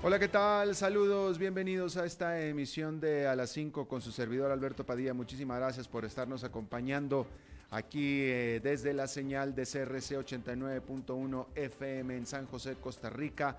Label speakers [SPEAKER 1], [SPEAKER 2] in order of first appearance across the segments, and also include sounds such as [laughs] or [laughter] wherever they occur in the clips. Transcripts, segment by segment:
[SPEAKER 1] Hola, ¿qué tal? Saludos, bienvenidos a esta emisión de A las 5 con su servidor Alberto Padilla. Muchísimas gracias por estarnos acompañando aquí eh, desde la señal de CRC 89.1 FM en San José, Costa Rica,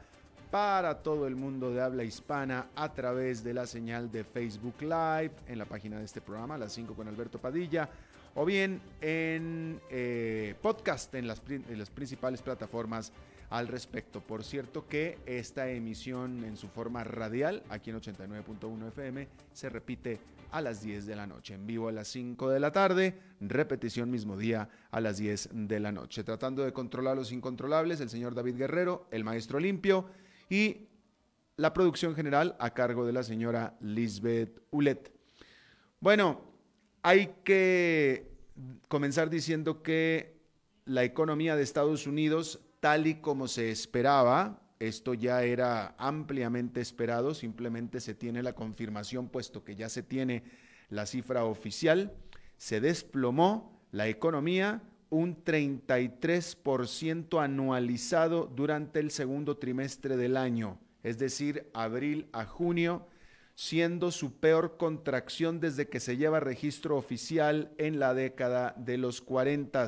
[SPEAKER 1] para todo el mundo de habla hispana a través de la señal de Facebook Live en la página de este programa, A las 5 con Alberto Padilla, o bien en eh, podcast en las, en las principales plataformas al respecto. Por cierto que esta emisión en su forma radial, aquí en 89.1 FM, se repite a las 10 de la noche, en vivo a las 5 de la tarde, repetición mismo día a las 10 de la noche. Tratando de controlar los incontrolables, el señor David Guerrero, el maestro limpio y la producción general a cargo de la señora Lisbeth Ulet. Bueno, hay que comenzar diciendo que la economía de Estados Unidos tal y como se esperaba. Esto ya era ampliamente esperado, simplemente se tiene la confirmación, puesto que ya se tiene la cifra oficial. Se desplomó la economía un 33% anualizado durante el segundo trimestre del año, es decir, abril a junio, siendo su peor contracción desde que se lleva registro oficial en la década de los 40.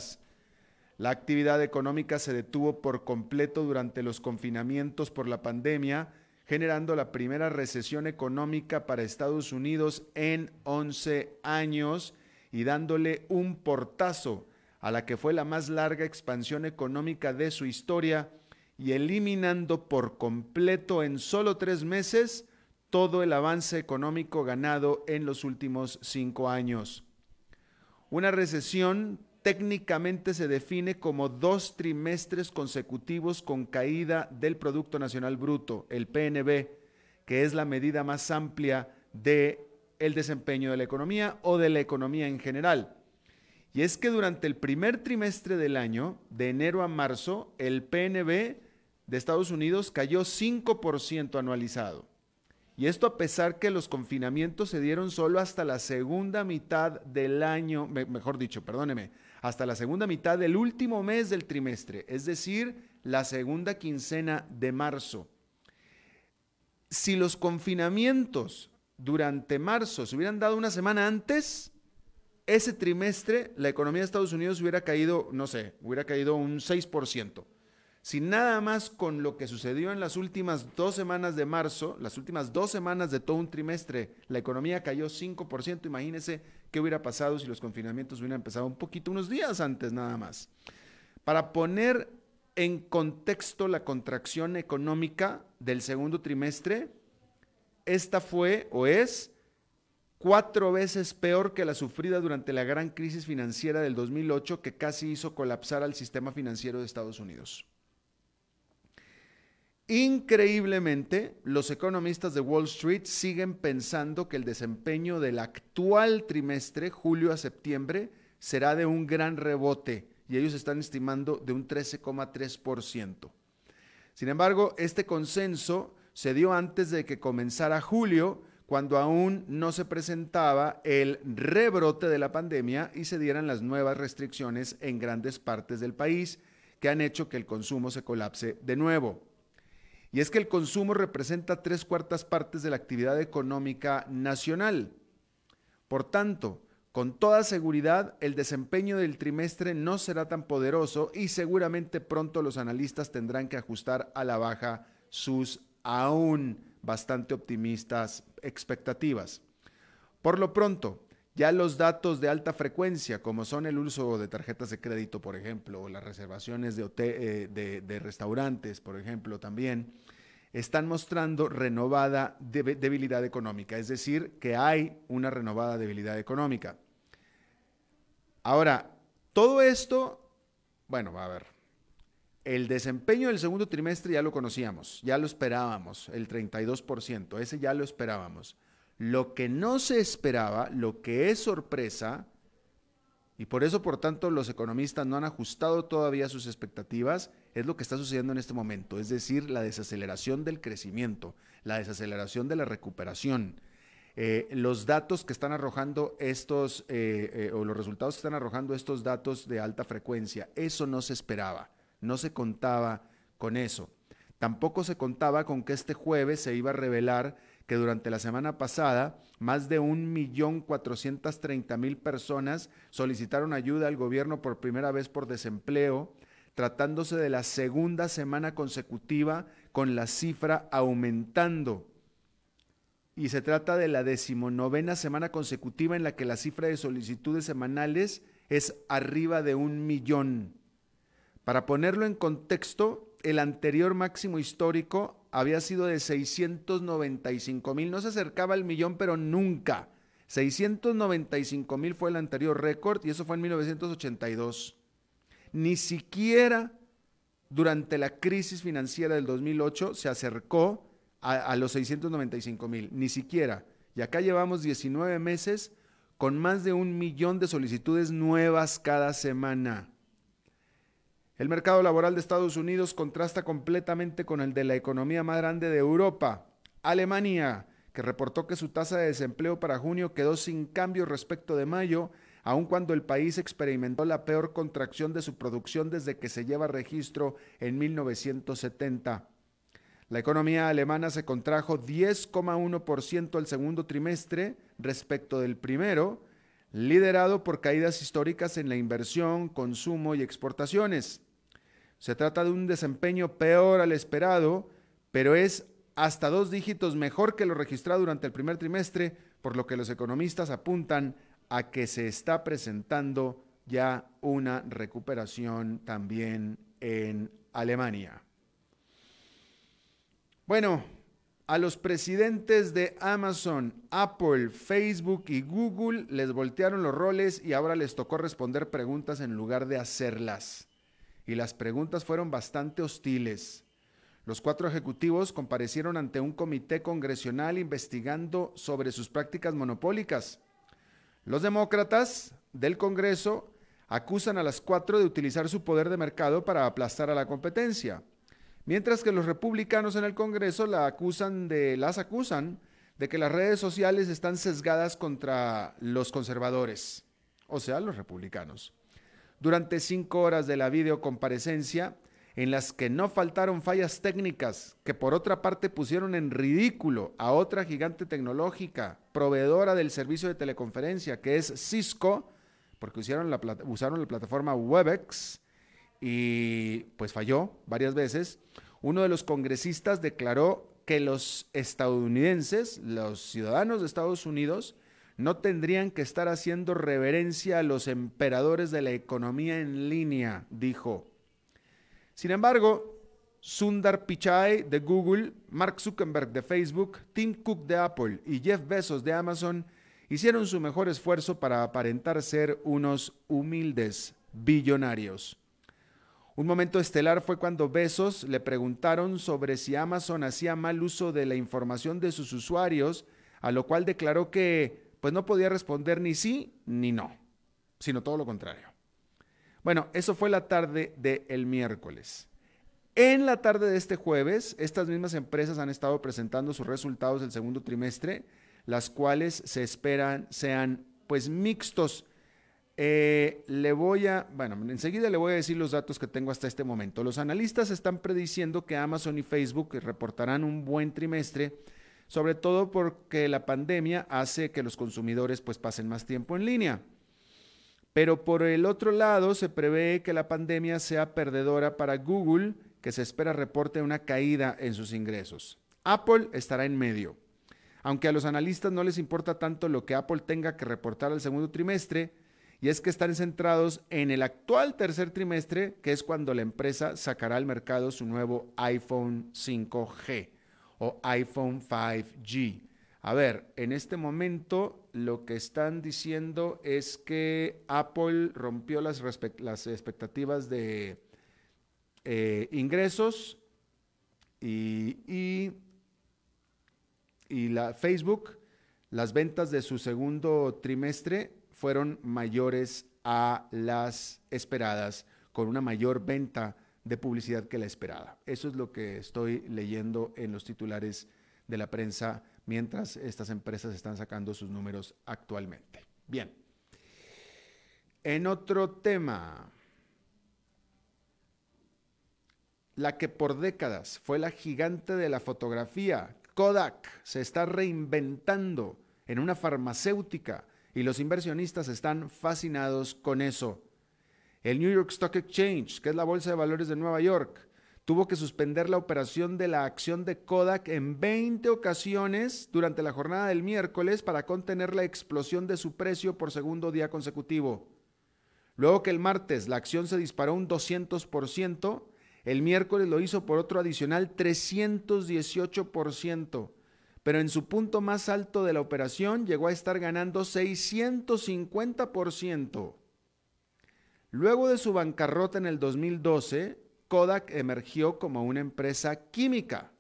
[SPEAKER 1] La actividad económica se detuvo por completo durante los confinamientos por la pandemia, generando la primera recesión económica para Estados Unidos en 11 años y dándole un portazo a la que fue la más larga expansión económica de su historia y eliminando por completo en solo tres meses todo el avance económico ganado en los últimos cinco años. Una recesión técnicamente se define como dos trimestres consecutivos con caída del Producto Nacional Bruto, el PNB, que es la medida más amplia de el desempeño de la economía o de la economía en general. Y es que durante el primer trimestre del año, de enero a marzo, el PNB de Estados Unidos cayó 5% anualizado. Y esto a pesar que los confinamientos se dieron solo hasta la segunda mitad del año, mejor dicho, perdóneme, hasta la segunda mitad del último mes del trimestre, es decir, la segunda quincena de marzo. Si los confinamientos durante marzo se hubieran dado una semana antes, ese trimestre la economía de Estados Unidos hubiera caído, no sé, hubiera caído un 6%. Si nada más con lo que sucedió en las últimas dos semanas de marzo, las últimas dos semanas de todo un trimestre, la economía cayó 5%, imagínense qué hubiera pasado si los confinamientos hubieran empezado un poquito, unos días antes nada más. Para poner en contexto la contracción económica del segundo trimestre, esta fue o es cuatro veces peor que la sufrida durante la gran crisis financiera del 2008 que casi hizo colapsar al sistema financiero de Estados Unidos. Increíblemente, los economistas de Wall Street siguen pensando que el desempeño del actual trimestre, julio a septiembre, será de un gran rebote y ellos están estimando de un 13,3%. Sin embargo, este consenso se dio antes de que comenzara julio, cuando aún no se presentaba el rebrote de la pandemia y se dieran las nuevas restricciones en grandes partes del país que han hecho que el consumo se colapse de nuevo. Y es que el consumo representa tres cuartas partes de la actividad económica nacional. Por tanto, con toda seguridad, el desempeño del trimestre no será tan poderoso y seguramente pronto los analistas tendrán que ajustar a la baja sus aún bastante optimistas expectativas. Por lo pronto, ya los datos de alta frecuencia, como son el uso de tarjetas de crédito, por ejemplo, o las reservaciones de, eh, de, restaurantes, por ejemplo, también, están mostrando renovada debilidad económica, es decir, que hay una renovada debilidad económica. Ahora, todo esto, bueno, va a ver, el desempeño del segundo trimestre ya lo conocíamos, ya lo esperábamos, el 32%, ese ya lo esperábamos. Lo que no se esperaba, lo que es sorpresa, y por eso, por tanto, los economistas no han ajustado todavía sus expectativas, es lo que está sucediendo en este momento, es decir, la desaceleración del crecimiento, la desaceleración de la recuperación. Eh, los datos que están arrojando estos, eh, eh, o los resultados que están arrojando estos datos de alta frecuencia, eso no se esperaba, no se contaba con eso. Tampoco se contaba con que este jueves se iba a revelar que durante la semana pasada más de 1.430.000 personas solicitaron ayuda al gobierno por primera vez por desempleo, tratándose de la segunda semana consecutiva con la cifra aumentando. Y se trata de la decimonovena semana consecutiva en la que la cifra de solicitudes semanales es arriba de un millón. Para ponerlo en contexto, el anterior máximo histórico había sido de 695 mil. No se acercaba al millón, pero nunca. 695 mil fue el anterior récord y eso fue en 1982. Ni siquiera durante la crisis financiera del 2008 se acercó a, a los 695 mil, ni siquiera. Y acá llevamos 19 meses con más de un millón de solicitudes nuevas cada semana. El mercado laboral de Estados Unidos contrasta completamente con el de la economía más grande de Europa, Alemania, que reportó que su tasa de desempleo para junio quedó sin cambio respecto de mayo, aun cuando el país experimentó la peor contracción de su producción desde que se lleva registro en 1970. La economía alemana se contrajo 10,1% el segundo trimestre respecto del primero, liderado por caídas históricas en la inversión, consumo y exportaciones. Se trata de un desempeño peor al esperado, pero es hasta dos dígitos mejor que lo registrado durante el primer trimestre, por lo que los economistas apuntan a que se está presentando ya una recuperación también en Alemania. Bueno, a los presidentes de Amazon, Apple, Facebook y Google les voltearon los roles y ahora les tocó responder preguntas en lugar de hacerlas y las preguntas fueron bastante hostiles. Los cuatro ejecutivos comparecieron ante un comité congresional investigando sobre sus prácticas monopólicas. Los demócratas del Congreso acusan a las cuatro de utilizar su poder de mercado para aplastar a la competencia, mientras que los republicanos en el Congreso la acusan de, las acusan de que las redes sociales están sesgadas contra los conservadores, o sea, los republicanos. Durante cinco horas de la videocomparecencia, en las que no faltaron fallas técnicas que por otra parte pusieron en ridículo a otra gigante tecnológica, proveedora del servicio de teleconferencia, que es Cisco, porque usaron la, usaron la plataforma Webex y pues falló varias veces. Uno de los congresistas declaró que los estadounidenses, los ciudadanos de Estados Unidos, no tendrían que estar haciendo reverencia a los emperadores de la economía en línea, dijo. Sin embargo, Sundar Pichai de Google, Mark Zuckerberg de Facebook, Tim Cook de Apple y Jeff Bezos de Amazon hicieron su mejor esfuerzo para aparentar ser unos humildes billonarios. Un momento estelar fue cuando Bezos le preguntaron sobre si Amazon hacía mal uso de la información de sus usuarios, a lo cual declaró que pues no podía responder ni sí ni no, sino todo lo contrario. Bueno, eso fue la tarde del miércoles. En la tarde de este jueves, estas mismas empresas han estado presentando sus resultados del segundo trimestre, las cuales se esperan sean pues mixtos. Eh, le voy a, bueno, enseguida le voy a decir los datos que tengo hasta este momento. Los analistas están prediciendo que Amazon y Facebook reportarán un buen trimestre sobre todo porque la pandemia hace que los consumidores pues pasen más tiempo en línea. Pero por el otro lado, se prevé que la pandemia sea perdedora para Google, que se espera reporte una caída en sus ingresos. Apple estará en medio. Aunque a los analistas no les importa tanto lo que Apple tenga que reportar al segundo trimestre, y es que están centrados en el actual tercer trimestre, que es cuando la empresa sacará al mercado su nuevo iPhone 5G o iPhone 5G. A ver, en este momento lo que están diciendo es que Apple rompió las, las expectativas de eh, ingresos y, y la Facebook, las ventas de su segundo trimestre fueron mayores a las esperadas, con una mayor venta de publicidad que la esperada. Eso es lo que estoy leyendo en los titulares de la prensa mientras estas empresas están sacando sus números actualmente. Bien. En otro tema, la que por décadas fue la gigante de la fotografía, Kodak, se está reinventando en una farmacéutica y los inversionistas están fascinados con eso. El New York Stock Exchange, que es la bolsa de valores de Nueva York, tuvo que suspender la operación de la acción de Kodak en 20 ocasiones durante la jornada del miércoles para contener la explosión de su precio por segundo día consecutivo. Luego que el martes la acción se disparó un 200%, el miércoles lo hizo por otro adicional 318%, pero en su punto más alto de la operación llegó a estar ganando 650%. Luego de su bancarrota en el 2012, Kodak emergió como una empresa química,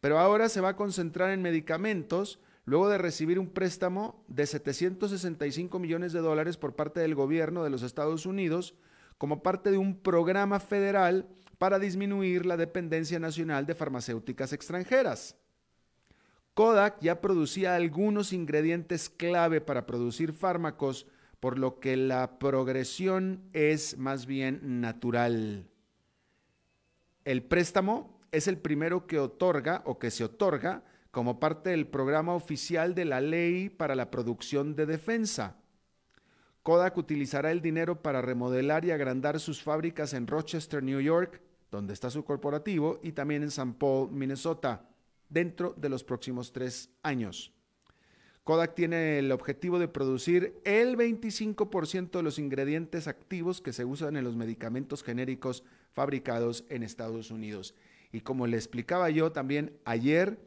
[SPEAKER 1] pero ahora se va a concentrar en medicamentos luego de recibir un préstamo de 765 millones de dólares por parte del gobierno de los Estados Unidos como parte de un programa federal para disminuir la dependencia nacional de farmacéuticas extranjeras. Kodak ya producía algunos ingredientes clave para producir fármacos, por lo que la progresión es más bien natural. El préstamo es el primero que otorga o que se otorga como parte del programa oficial de la ley para la producción de defensa. Kodak utilizará el dinero para remodelar y agrandar sus fábricas en Rochester, New York, donde está su corporativo, y también en St. Paul, Minnesota, dentro de los próximos tres años. Kodak tiene el objetivo de producir el 25% de los ingredientes activos que se usan en los medicamentos genéricos fabricados en Estados Unidos. Y como le explicaba yo también ayer,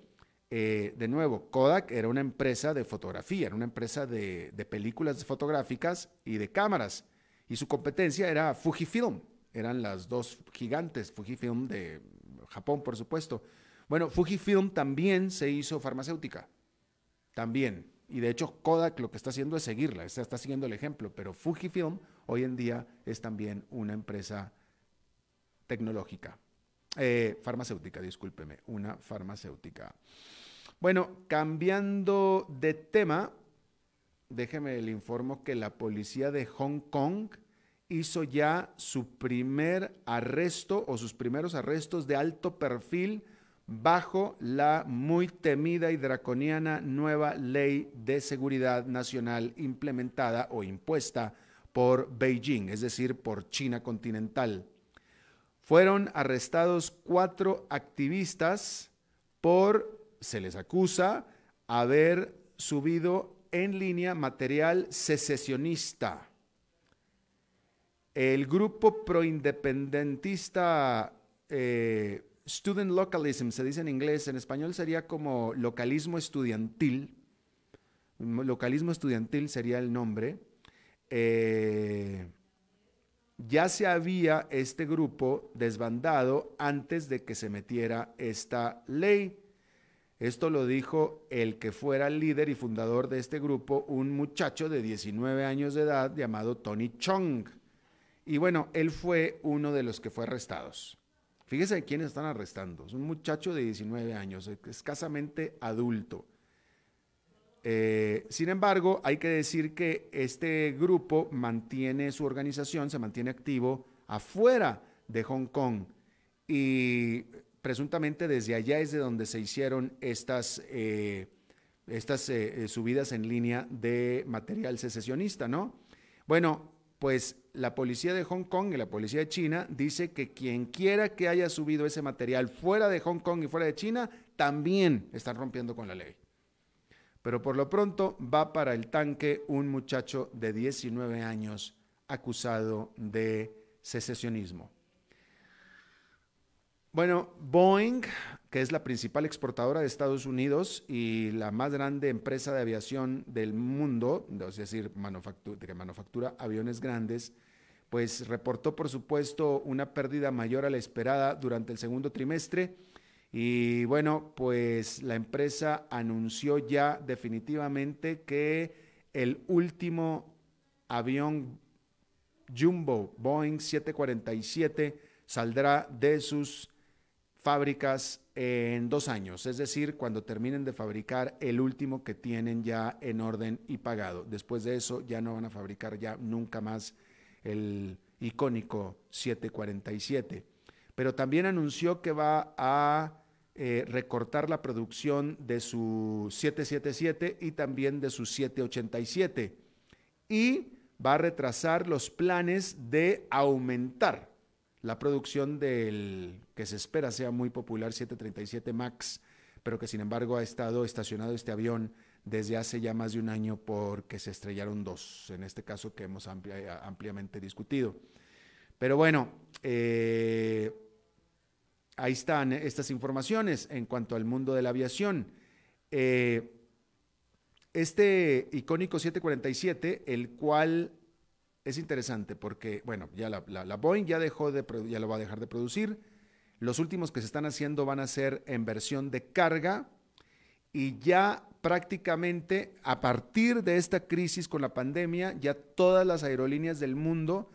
[SPEAKER 1] eh, de nuevo, Kodak era una empresa de fotografía, era una empresa de, de, películas fotográficas y de cámaras. Y su competencia era Fujifilm, eran las dos gigantes, Fujifilm de Japón, por supuesto. Bueno, Fujifilm también se hizo farmacéutica, también. Y de hecho, Kodak lo que está haciendo es seguirla, está, siguiendo el ejemplo, pero Fujifilm hoy en día es también una empresa tecnológica, eh, farmacéutica, discúlpeme, una farmacéutica. Bueno, cambiando de tema, déjeme le informo que la policía de Hong Kong hizo ya su primer arresto o sus primeros arrestos de alto perfil bajo la muy temida y draconiana nueva ley de seguridad nacional implementada o impuesta por Beijing, es decir, por China continental. Fueron arrestados cuatro activistas por, se les acusa, haber subido en línea material secesionista. El grupo proindependentista eh, Student Localism, se dice en inglés, en español sería como localismo estudiantil. Localismo estudiantil sería el nombre. Eh, ya se había este grupo desbandado antes de que se metiera esta ley. Esto lo dijo el que fuera líder y fundador de este grupo, un muchacho de 19 años de edad llamado Tony Chong. Y bueno, él fue uno de los que fue arrestados. Fíjese quiénes están arrestando. Es un muchacho de 19 años, escasamente adulto. Eh, sin embargo, hay que decir que este grupo mantiene su organización, se mantiene activo afuera de Hong Kong y presuntamente desde allá es de donde se hicieron estas, eh, estas eh, subidas en línea de material secesionista, ¿no? Bueno, pues la policía de Hong Kong y la policía de China dice que quien quiera que haya subido ese material fuera de Hong Kong y fuera de China, también están rompiendo con la ley. Pero por lo pronto va para el tanque un muchacho de 19 años acusado de secesionismo. Bueno, Boeing, que es la principal exportadora de Estados Unidos y la más grande empresa de aviación del mundo, es decir, que manufactura aviones grandes, pues reportó, por supuesto, una pérdida mayor a la esperada durante el segundo trimestre. Y bueno, pues la empresa anunció ya definitivamente que el último avión Jumbo Boeing 747 saldrá de sus fábricas en dos años, es decir, cuando terminen de fabricar el último que tienen ya en orden y pagado. Después de eso ya no van a fabricar ya nunca más el icónico 747. pero también anunció que va a eh, recortar la producción de su 777 y también de su 787 y va a retrasar los planes de aumentar la producción del que se espera sea muy popular 737 MAX, pero que sin embargo ha estado estacionado este avión desde hace ya más de un año porque se estrellaron dos, en este caso que hemos ampliamente discutido. Pero bueno, eh, ahí están estas informaciones en cuanto al mundo de la aviación. Eh, este icónico 747, el cual es interesante porque, bueno, ya la, Boeing ya dejó de, ya lo va a dejar de producir. Los últimos que se están haciendo van a ser en versión de carga y ya prácticamente a partir de esta crisis con la pandemia, ya todas las aerolíneas del mundo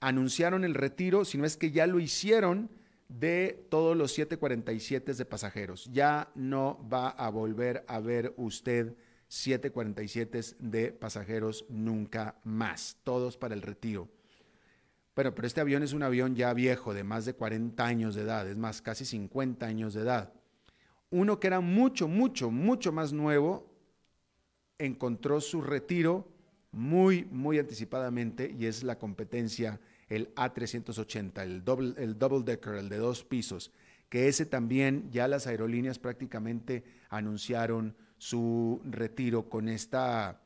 [SPEAKER 1] anunciaron el retiro, si no es que ya lo hicieron, de todos los 747 de pasajeros. Ya no va a volver a ver usted 747 de pasajeros nunca más, todos para el retiro. Bueno, pero este avión es un avión ya viejo, de más de 40 años de edad, es más, casi 50 años de edad. Uno que era mucho, mucho, mucho más nuevo, encontró su retiro muy, muy anticipadamente y es la competencia, el A380, el double, el double decker, el de dos pisos, que ese también ya las aerolíneas prácticamente anunciaron su retiro con esta,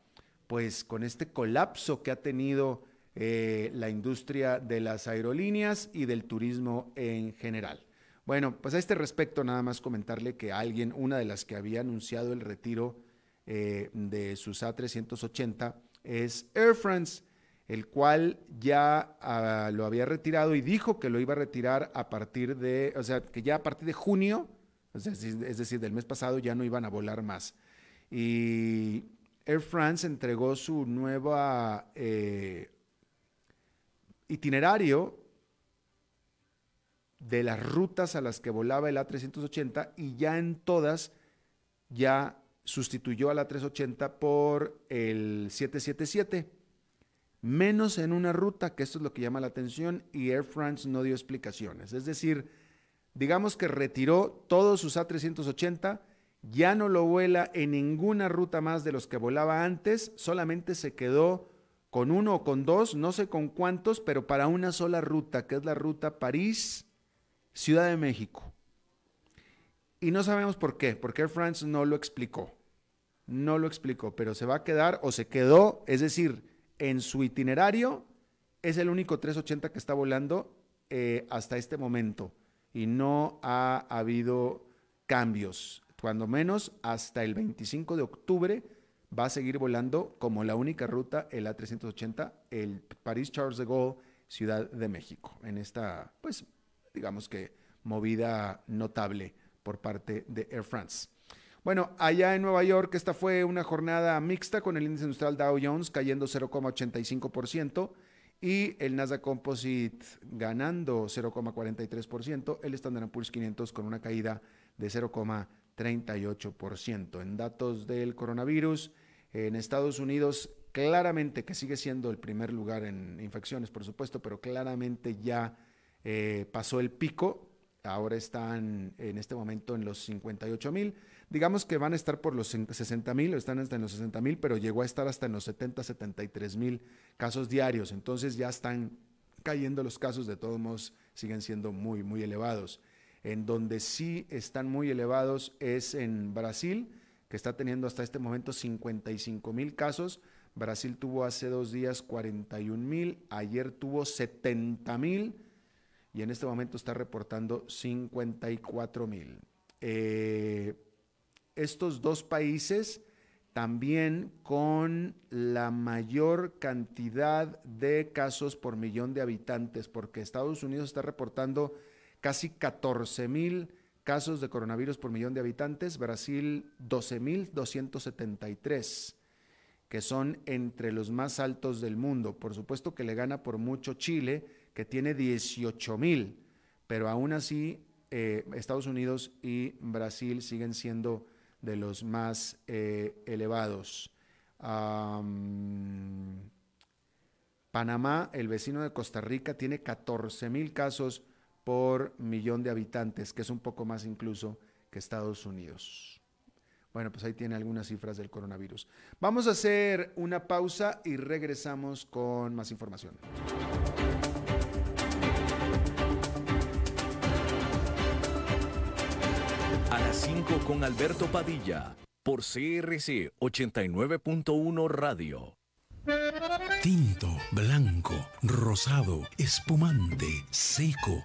[SPEAKER 1] pues con este colapso que ha tenido eh, la industria de las aerolíneas y del turismo en general. Bueno, pues a este respecto nada más comentarle que alguien, una de las que había anunciado el retiro eh, de sus A380 es Air France, el cual ya ah, lo había retirado y dijo que lo iba a retirar a partir de, o sea, que ya a partir de junio, es decir, del mes pasado ya no iban a volar más. Y Air France entregó su nueva eh, itinerario de las rutas a las que volaba el A380 y ya en todas ya sustituyó al A380 por el 777, menos en una ruta, que esto es lo que llama la atención, y Air France no dio explicaciones. Es decir, digamos que retiró todos sus A380, ya no lo vuela en ninguna ruta más de los que volaba antes, solamente se quedó con uno o con dos, no sé con cuántos, pero para una sola ruta, que es la ruta París, Ciudad de México. Y no sabemos por qué, porque Air France no lo explicó. No lo explicó, pero se va a quedar o se quedó, es decir, en su itinerario es el único 380 que está volando eh, hasta este momento y no ha habido cambios. Cuando menos hasta el 25 de octubre va a seguir volando como la única ruta el A380, el París Charles de Gaulle, Ciudad de México, en esta, pues, digamos que movida notable por parte de Air France. Bueno, allá en Nueva York, esta fue una jornada mixta con el índice industrial Dow Jones cayendo 0,85% y el Nasdaq Composite ganando 0,43%, el Standard Poor's 500 con una caída de 0,38%. En datos del coronavirus, en Estados Unidos claramente que sigue siendo el primer lugar en infecciones, por supuesto, pero claramente ya eh, pasó el pico, ahora están en este momento en los 58 mil. Digamos que van a estar por los 60 mil, están hasta en los 60 mil, pero llegó a estar hasta en los 70, 73 mil casos diarios. Entonces ya están cayendo los casos, de todos modos siguen siendo muy, muy elevados. En donde sí están muy elevados es en Brasil, que está teniendo hasta este momento 55 mil casos. Brasil tuvo hace dos días 41 mil, ayer tuvo 70 mil y en este momento está reportando 54 mil. Eh, estos dos países también con la mayor cantidad de casos por millón de habitantes, porque Estados Unidos está reportando casi 14 mil casos de coronavirus por millón de habitantes, Brasil 12.273, que son entre los más altos del mundo. Por supuesto que le gana por mucho Chile, que tiene 18 mil, pero aún así eh, Estados Unidos y Brasil siguen siendo de los más eh, elevados. Panamá, el vecino de Costa Rica, tiene 14 mil casos por millón de habitantes, que es un poco más incluso que Estados Unidos. Bueno, pues ahí tiene algunas cifras del coronavirus. Vamos a hacer una pausa y regresamos con más información.
[SPEAKER 2] A las 5 con Alberto Padilla, por CRC 89.1 Radio.
[SPEAKER 3] Tinto, blanco, rosado, espumante, seco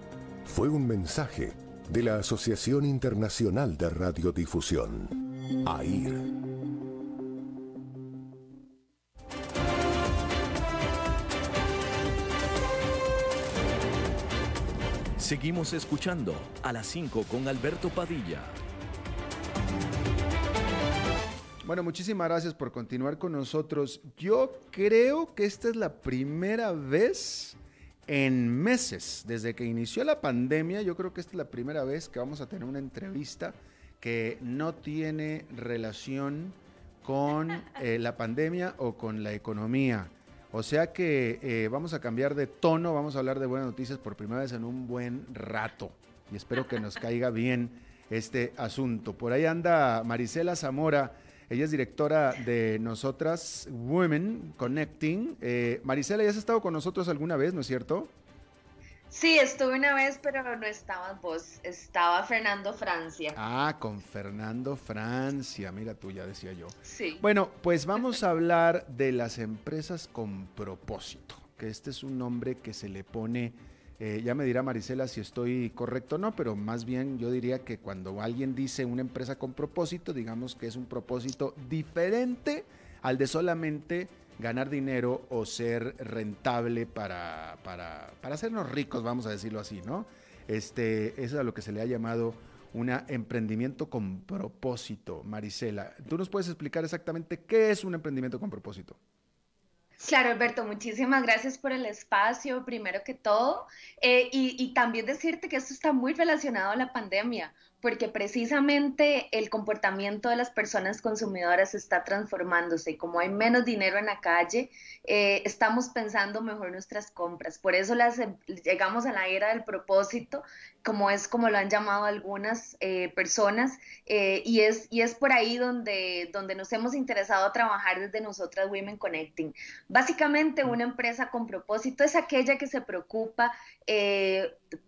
[SPEAKER 4] fue un mensaje de la Asociación Internacional de Radiodifusión, AIR.
[SPEAKER 2] Seguimos escuchando a las 5 con Alberto Padilla.
[SPEAKER 1] Bueno, muchísimas gracias por continuar con nosotros. Yo creo que esta es la primera vez en meses, desde que inició la pandemia, yo creo que esta es la primera vez que vamos a tener una entrevista que no tiene relación con [laughs] eh, la pandemia o con la economía. O sea que eh, vamos a cambiar de tono, vamos a hablar de buenas noticias por primera vez en un buen rato. Y espero que nos caiga bien este asunto. Por ahí anda Marisela Zamora ella es directora de Nosotras Women Connecting. Eh, Marisela, ¿ya has estado con nosotros alguna vez, no es cierto?
[SPEAKER 5] Sí, estuve una vez, pero no estabas vos, estaba Fernando Francia.
[SPEAKER 1] Ah, con Fernando Francia, mira tú, ya decía yo.
[SPEAKER 5] Sí.
[SPEAKER 1] Bueno, pues vamos a hablar de las empresas con propósito, que este es un nombre que se le pone eh, ya me dirá Marisela si estoy correcto o no, pero más bien yo diría que cuando alguien dice una empresa con propósito, digamos que es un propósito diferente al de solamente ganar dinero o ser rentable para, para, para hacernos ricos, vamos a decirlo así, ¿no? Este, eso es a lo que se le ha llamado un emprendimiento con propósito, Marisela. ¿Tú nos puedes explicar exactamente qué es un emprendimiento con propósito?
[SPEAKER 5] Claro, Alberto, muchísimas gracias por el espacio, primero que todo, eh, y, y, también decirte que esto está muy relacionado a la pandemia, porque precisamente el comportamiento de las personas consumidoras está transformándose. Como hay menos dinero en la calle, eh, estamos pensando mejor nuestras compras. Por eso las, em, llegamos a la era del propósito, como es como lo han llamado algunas eh, personas, eh, y, es, y es por ahí donde, donde nos hemos interesado a trabajar desde nosotras Women Connecting. Básicamente una empresa con propósito es aquella que se preocupa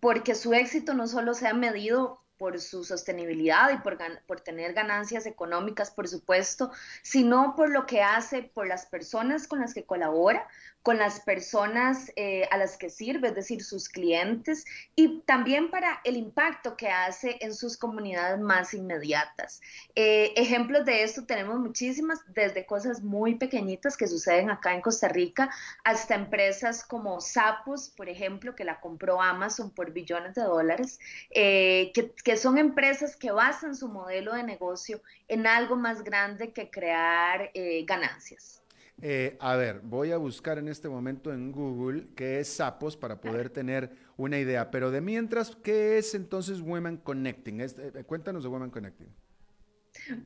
[SPEAKER 5] porque su éxito no solo sea medido por su sostenibilidad y por, por tener ganancias económicas, por supuesto, sino por lo que hace por las personas con las que colabora, con las personas eh, a las que sirve, es decir, sus clientes, y también para el impacto que hace en sus comunidades más inmediatas. Eh, ejemplos de esto tenemos muchísimas, desde cosas muy pequeñitas que suceden acá en Costa Rica, hasta empresas como Sapos, por ejemplo, que la compró Amazon por billones de dólares, eh, que, que son empresas que basan su modelo de negocio en algo más grande que crear ganancias.
[SPEAKER 1] Eh, a ver, voy a buscar en este momento en Google qué es Sapos para poder tener una idea. Pero de mientras, ¿qué es entonces Women Connecting? Eh, cuéntanos de Women Connecting.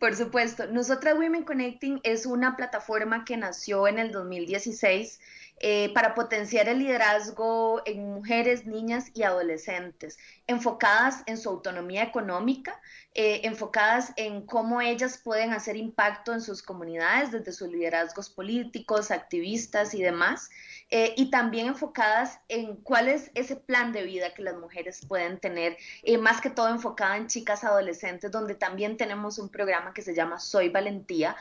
[SPEAKER 5] Por supuesto, nosotras Women Connecting es una plataforma que nació en el 2016 eh, para potenciar el liderazgo en mujeres, niñas y adolescentes, enfocadas en su autonomía económica, eh, enfocadas en cómo ellas pueden hacer impacto en sus comunidades desde sus liderazgos políticos, activistas y demás, eh, y también enfocadas en cuál es ese plan de vida que las mujeres pueden tener, más que todo enfocada en chicas adolescentes, donde también tenemos un programa que se llama Soy Valentía,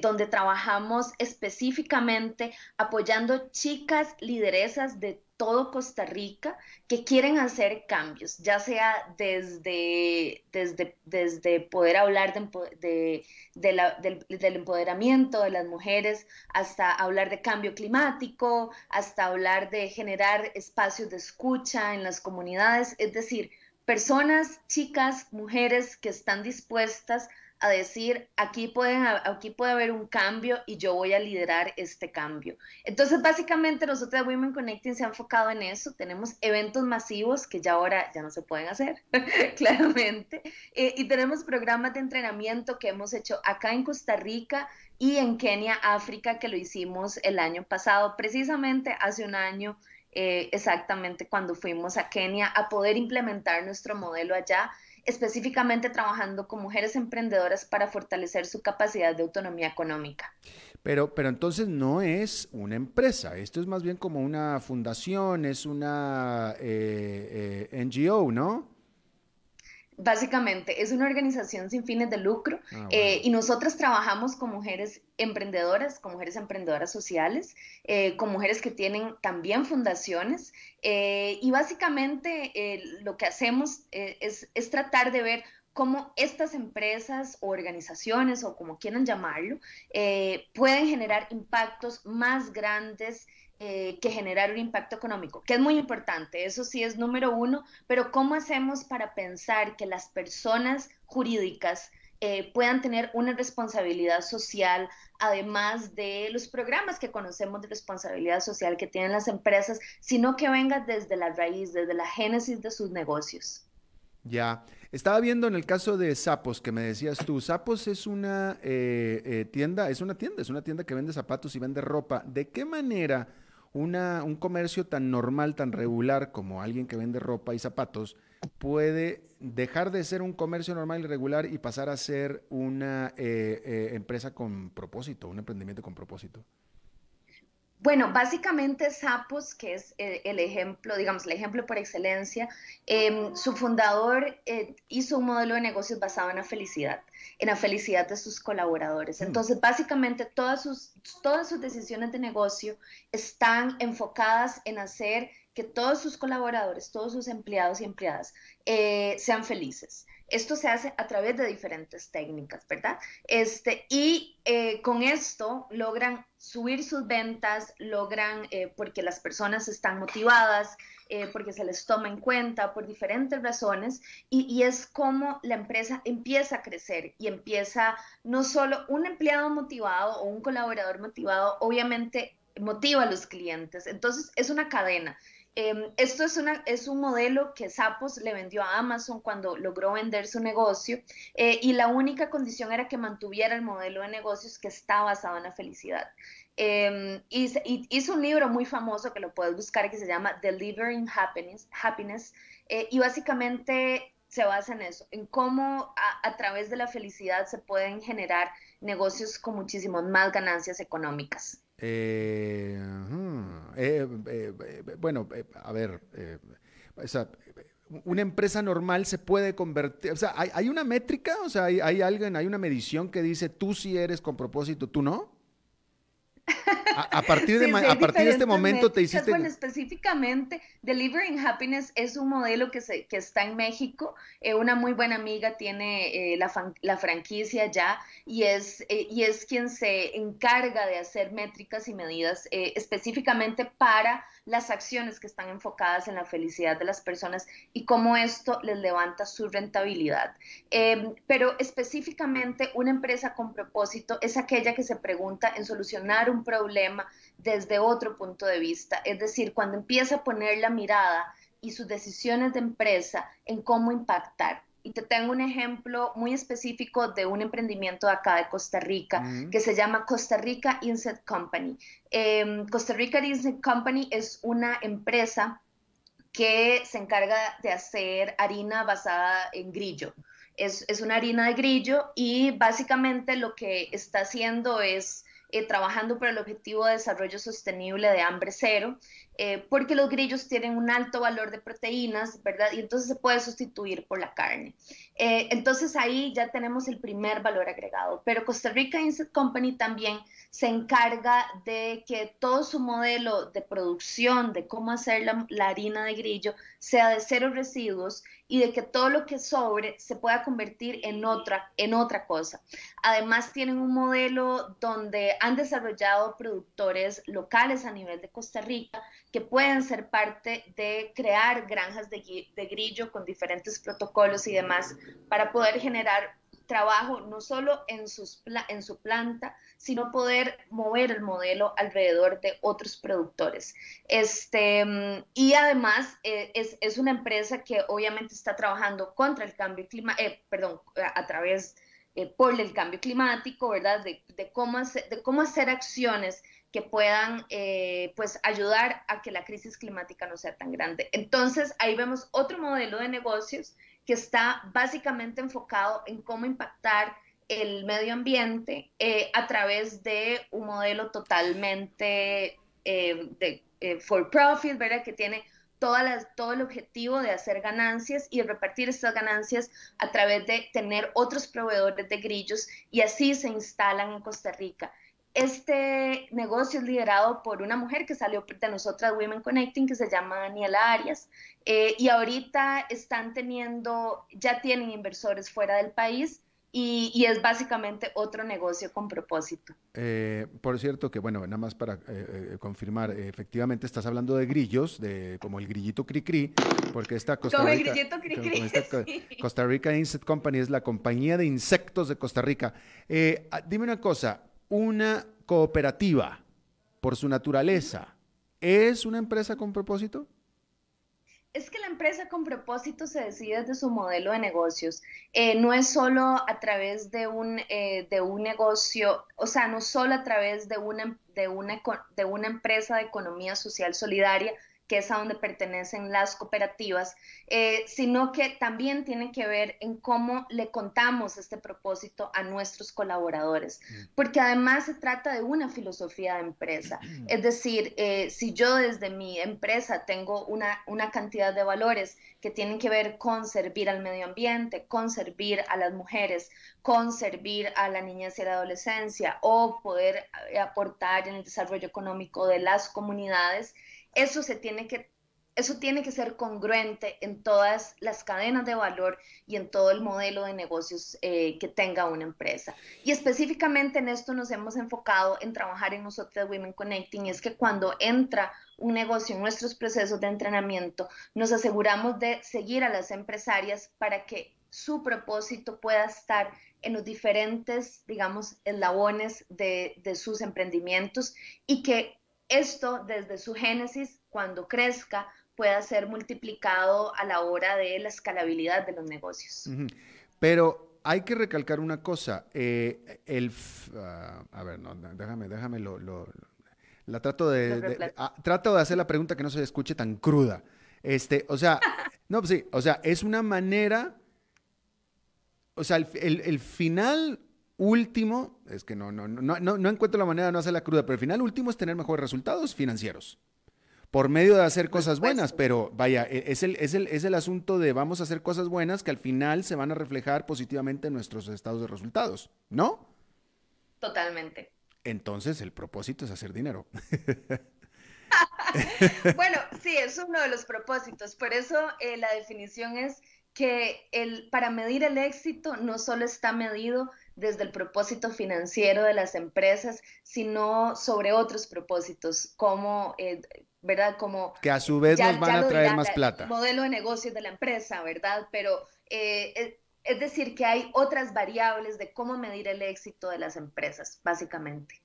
[SPEAKER 5] donde trabajamos específicamente apoyando chicas lideresas de todo Costa Rica que quieren hacer cambios, ya sea desde, desde, desde poder hablar de, del, del, empoderamiento de las mujeres, hasta hablar de cambio climático, hasta hablar de generar espacios de escucha en las comunidades, es decir, personas, chicas, mujeres que están dispuestas a decir, aquí, pueden, aquí puede haber un cambio y yo voy a liderar este cambio. Entonces, básicamente, nosotros Women Connecting se ha enfocado en eso. Tenemos eventos masivos que ya ahora ya no se pueden hacer, [laughs] claramente. Eh, y tenemos programas de entrenamiento que hemos hecho acá en Costa Rica y en Kenia, África, que lo hicimos el año pasado, precisamente hace un año. Eh, exactamente cuando fuimos a Kenia a poder implementar nuestro modelo allá específicamente trabajando con mujeres emprendedoras para fortalecer su capacidad de autonomía económica.
[SPEAKER 1] Pero, pero entonces no es una empresa, esto es más bien como una fundación, es una eh, eh, NGO, ¿no?
[SPEAKER 5] Básicamente, es una organización sin fines de lucro ah, eh, y nosotras trabajamos con mujeres emprendedoras, con mujeres emprendedoras sociales, eh, con mujeres que tienen también fundaciones eh, y básicamente lo que hacemos es, es tratar de ver cómo estas empresas o organizaciones o como quieran llamarlo pueden generar impactos más grandes eh, que generar un impacto económico, que es muy importante, eso sí es número uno, pero ¿cómo hacemos para pensar que las personas jurídicas eh, puedan tener una responsabilidad social, además de los programas que conocemos de responsabilidad social que tienen las empresas, sino que venga desde la raíz, desde la génesis de sus negocios?
[SPEAKER 1] Ya, estaba viendo en el caso de Sapos que me decías tú, Sapos es una eh, tienda, es una tienda, es una tienda que vende zapatos y vende ropa. ¿De qué manera un comercio tan normal, tan regular como alguien que vende ropa y zapatos, puede dejar de ser un comercio normal y regular y pasar a ser una eh, eh, empresa con propósito, un emprendimiento con propósito?
[SPEAKER 5] Bueno, básicamente Sapos, que es eh, el, ejemplo, digamos, el ejemplo por excelencia, em, su fundador hizo un modelo de negocios basado en la felicidad en la felicidad de sus colaboradores. Mm. Entonces, básicamente, todas sus, todas sus decisiones de negocio están enfocadas en hacer que todos sus colaboradores, todos sus empleados y empleadas eh, sean felices. Esto se hace a través de diferentes técnicas, ¿verdad? Este, y eh, con esto logran subir sus ventas, logran, eh, porque las personas están motivadas, eh, porque se les toma en cuenta por diferentes razones y, es como la empresa empieza a crecer y empieza no solo un empleado motivado o un colaborador motivado, obviamente motiva a los clientes. Entonces es una cadena. Em, esto es, una, un modelo que Sapos le vendió a Amazon cuando logró vender su negocio eh, y la única condición era que mantuviera el modelo de negocios que está basado en la felicidad. Eh, hizo un libro muy famoso que lo puedes buscar que se llama Delivering Happiness, Happiness eh, y básicamente se basa en eso, en cómo a, través de la felicidad se pueden generar negocios con muchísimas más ganancias económicas.
[SPEAKER 1] Eh, bueno, a ver, una empresa normal se puede convertir, o sea, ¿hay, hay una métrica? O sea, ¿hay, ¿hay, alguien, hay una medición que dice tú sí eres con propósito, tú no? [laughs] A, partir de, a partir de este momento te hiciste...
[SPEAKER 5] Bueno, específicamente, Delivering Happiness es un modelo que, se, que está en México. Eh, una muy buena amiga tiene eh, la, la, franquicia ya y es, eh, y es quien se encarga de hacer métricas y medidas específicamente para las acciones que están enfocadas en la felicidad de las personas y cómo esto les levanta su rentabilidad. Em, pero específicamente una empresa con propósito es aquella que se pregunta en solucionar un problema desde otro punto de vista, es decir, cuando empieza a poner la mirada y sus decisiones de empresa en cómo impactar. Y te tengo un ejemplo muy específico de un emprendimiento de acá de Costa Rica que se llama Costa Rica Insect Company. Em, Costa Rica Insect Company es una empresa que se encarga de hacer harina basada en grillo. Es, es, una harina de grillo y básicamente lo que está haciendo es eh, trabajando por el objetivo de desarrollo sostenible de hambre cero, eh, porque los grillos tienen un alto valor de proteínas, ¿verdad? Y entonces se puede sustituir por la carne. Eh, entonces ahí ya tenemos el primer valor agregado, pero Costa Rica Insect Company también se encarga de que todo su modelo de producción, de cómo hacer la, harina de grillo, sea de cero residuos y de que todo lo que sobre se pueda convertir en otra, en otra cosa. Además, tienen un modelo donde han desarrollado productores locales a nivel de Costa Rica que pueden ser parte de crear granjas de, de grillo con diferentes protocolos y demás para poder generar trabajo no solo en, sus, en su planta, sino poder mover el modelo alrededor de otros productores. Este, y además eh, es, es, una empresa que obviamente está trabajando contra el cambio climático, eh, perdón, a través, eh, por el cambio climático, ¿verdad? De, de, cómo de cómo hacer acciones que puedan pues ayudar a que la crisis climática no sea tan grande. Entonces ahí vemos otro modelo de negocios que está básicamente enfocado en cómo impactar el medio ambiente eh, a través de un modelo totalmente eh, de eh, for profit, ¿verdad? Que tiene todas todo el objetivo de hacer ganancias y repartir estas ganancias a través de tener otros proveedores de grillos y así se instalan en Costa Rica. Este negocio es liderado por una mujer que salió de nosotras Women Connecting, que se llama Daniela Arias, eh, y ahorita están teniendo, ya tienen inversores fuera del país. Y, es básicamente otro negocio con propósito.
[SPEAKER 1] Eh, por cierto, que bueno, nada más para eh, confirmar, efectivamente estás hablando de grillos, de como el grillito cri-cri, porque esta Costa Rica, Costa Rica Insect Company es la compañía de insectos de Costa Rica. Ah, dime una cosa, una cooperativa, por su naturaleza, ¿es una empresa con propósito?
[SPEAKER 5] Es que la empresa con propósito se decide desde su modelo de negocios. Eh, no es solo a través de un, eh, de un negocio, o sea, no solo a través de una, de, una, de una empresa de economía social solidaria, que es a donde pertenecen las cooperativas, eh, sino que también tiene que ver en cómo le contamos este propósito a nuestros colaboradores, mm. porque además se trata de una filosofía de empresa. [clears throat] Es decir, eh, si yo desde mi empresa tengo una, una cantidad de valores que tienen que ver con servir al medio ambiente, con servir a las mujeres, con servir a la niñez y la adolescencia o poder eh, aportar en el desarrollo económico de las comunidades, eso se tiene que eso tiene que ser congruente en todas las cadenas de valor y en todo el modelo de negocios eh, que tenga una empresa. Y específicamente en esto nos hemos enfocado en trabajar en nosotros Women Connecting, es que cuando entra un negocio en nuestros procesos de entrenamiento, nos aseguramos de seguir a las empresarias para que su propósito pueda estar en los diferentes, digamos, eslabones de, de sus emprendimientos y que esto desde su génesis, cuando crezca, pueda ser multiplicado a la hora de la escalabilidad de los negocios.
[SPEAKER 1] Pero hay que recalcar una cosa, eh, el, ah, a ver, no, déjame, déjame lo, la trato de, ah, trato de hacer la pregunta que no se escuche tan cruda. Este, o sea, [laughs] no, pues sí, o sea, es una manera, o sea, el, el final último, es que no, no, no, no, no encuentro la manera de no hacer la cruda, pero el final último es tener mejores resultados financieros por medio de hacer cosas buenas, pero vaya, e, es el, es, el, es el asunto de vamos a hacer cosas buenas que al final se van a reflejar positivamente en nuestros estados de resultados, ¿no?
[SPEAKER 5] Totalmente.
[SPEAKER 1] Entonces el propósito es hacer dinero. [laughs] [laughs]
[SPEAKER 5] bueno, sí, es uno de los propósitos. Por eso eh, la definición es que el, para medir el éxito no solo está medido desde el propósito financiero de las empresas, sino sobre otros propósitos, como eh, ¿verdad? Como...
[SPEAKER 1] Que a su vez nos van a traer más plata.
[SPEAKER 5] Modelo de negocios de la empresa, ¿verdad? Pero eh, es decir, que hay otras variables de cómo medir el éxito de las empresas, básicamente.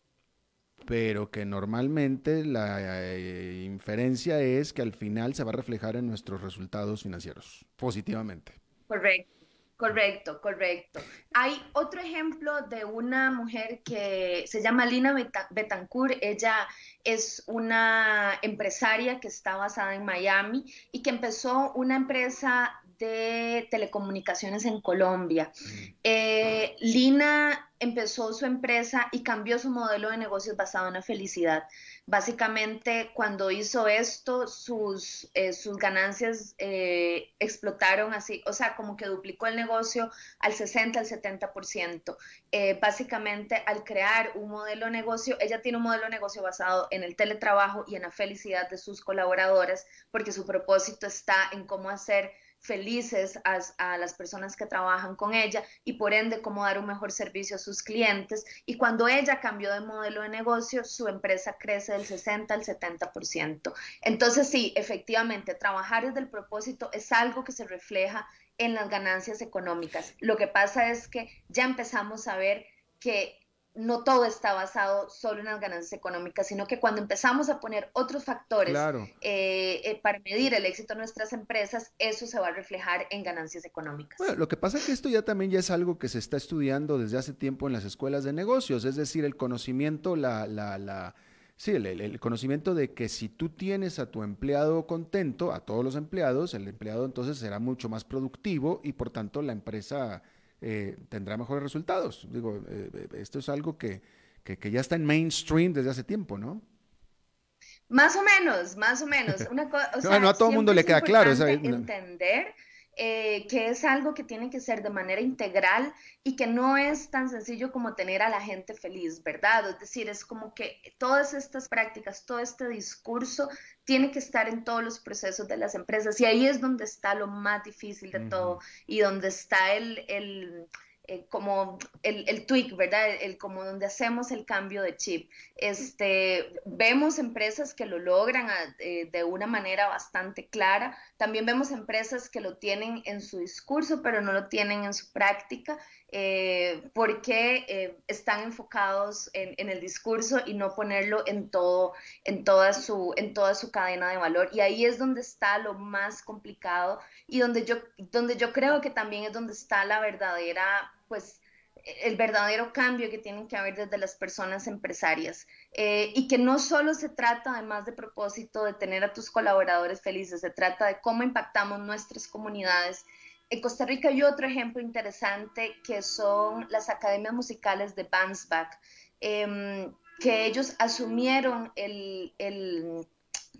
[SPEAKER 1] Pero que normalmente la eh, inferencia es que al final se va a reflejar en nuestros resultados financieros, positivamente.
[SPEAKER 5] Correcto. Correcto, correcto. Hay otro ejemplo de una mujer que se llama Lina Betancourt. Ella es una empresaria que está basada en Miami y que empezó una empresa de telecomunicaciones en Colombia. Mm. Eh, Lina empezó su empresa y cambió su modelo de negocios basado en la felicidad. Básicamente, cuando hizo esto, sus, eh, sus ganancias eh, explotaron así, o sea, como que duplicó el negocio al 60, al 70%. básicamente, al crear un modelo de negocio, ella tiene un modelo de negocio basado en el teletrabajo y en la felicidad de sus colaboradores, porque su propósito está en cómo hacer felices a, las personas que trabajan con ella y por ende cómo dar un mejor servicio a sus clientes. Y cuando ella cambió de modelo de negocio, su empresa crece del 60 al 70%. Entonces sí, efectivamente, trabajar desde el propósito es algo que se refleja en las ganancias económicas. Lo que pasa es que ya empezamos a ver que no todo está basado solo en las ganancias económicas, sino que cuando empezamos a poner otros factores eh, eh, para medir el éxito de nuestras empresas, eso se va a reflejar en ganancias económicas.
[SPEAKER 1] Bueno, lo que pasa es que esto ya también ya es algo que se está estudiando desde hace tiempo en las escuelas de negocios, es decir, el conocimiento, la, la, la sí, el conocimiento de que si tú tienes a tu empleado contento, a todos los empleados, el empleado entonces será mucho más productivo y por tanto la empresa eh, tendrá mejores resultados. Digo, eh, eh, esto es algo que, ya está en mainstream desde hace tiempo, ¿no?
[SPEAKER 5] Más o menos, más o menos. Una [laughs]
[SPEAKER 1] no, a todo el mundo le queda claro.
[SPEAKER 5] Entender eh, que es algo que tiene que ser de manera integral y que no es tan sencillo como tener a la gente feliz, ¿verdad? Es decir, es como que todas estas prácticas, todo este discurso tiene que estar en todos los procesos de las empresas y ahí es donde está lo más difícil de todo y donde está el, el eh, como el, el, tweak, ¿verdad? El, como donde hacemos el cambio de chip. Este, vemos empresas que lo logran ah, eh, de una manera bastante clara. También vemos empresas que lo tienen en su discurso, pero no lo tienen en su práctica, eh, porque están enfocados en, en, el discurso y no ponerlo en todo, en toda su, en toda su cadena de valor. Y ahí es donde está lo más complicado y donde yo, donde yo creo que también es donde está la verdadera pues el verdadero cambio que tienen que haber desde las personas empresarias eh, y que no solo se trata además de propósito de tener a tus colaboradores felices, se trata de cómo impactamos nuestras comunidades. En Costa Rica hay otro ejemplo interesante que son las academias musicales de Bandsback, em, que ellos asumieron el, el,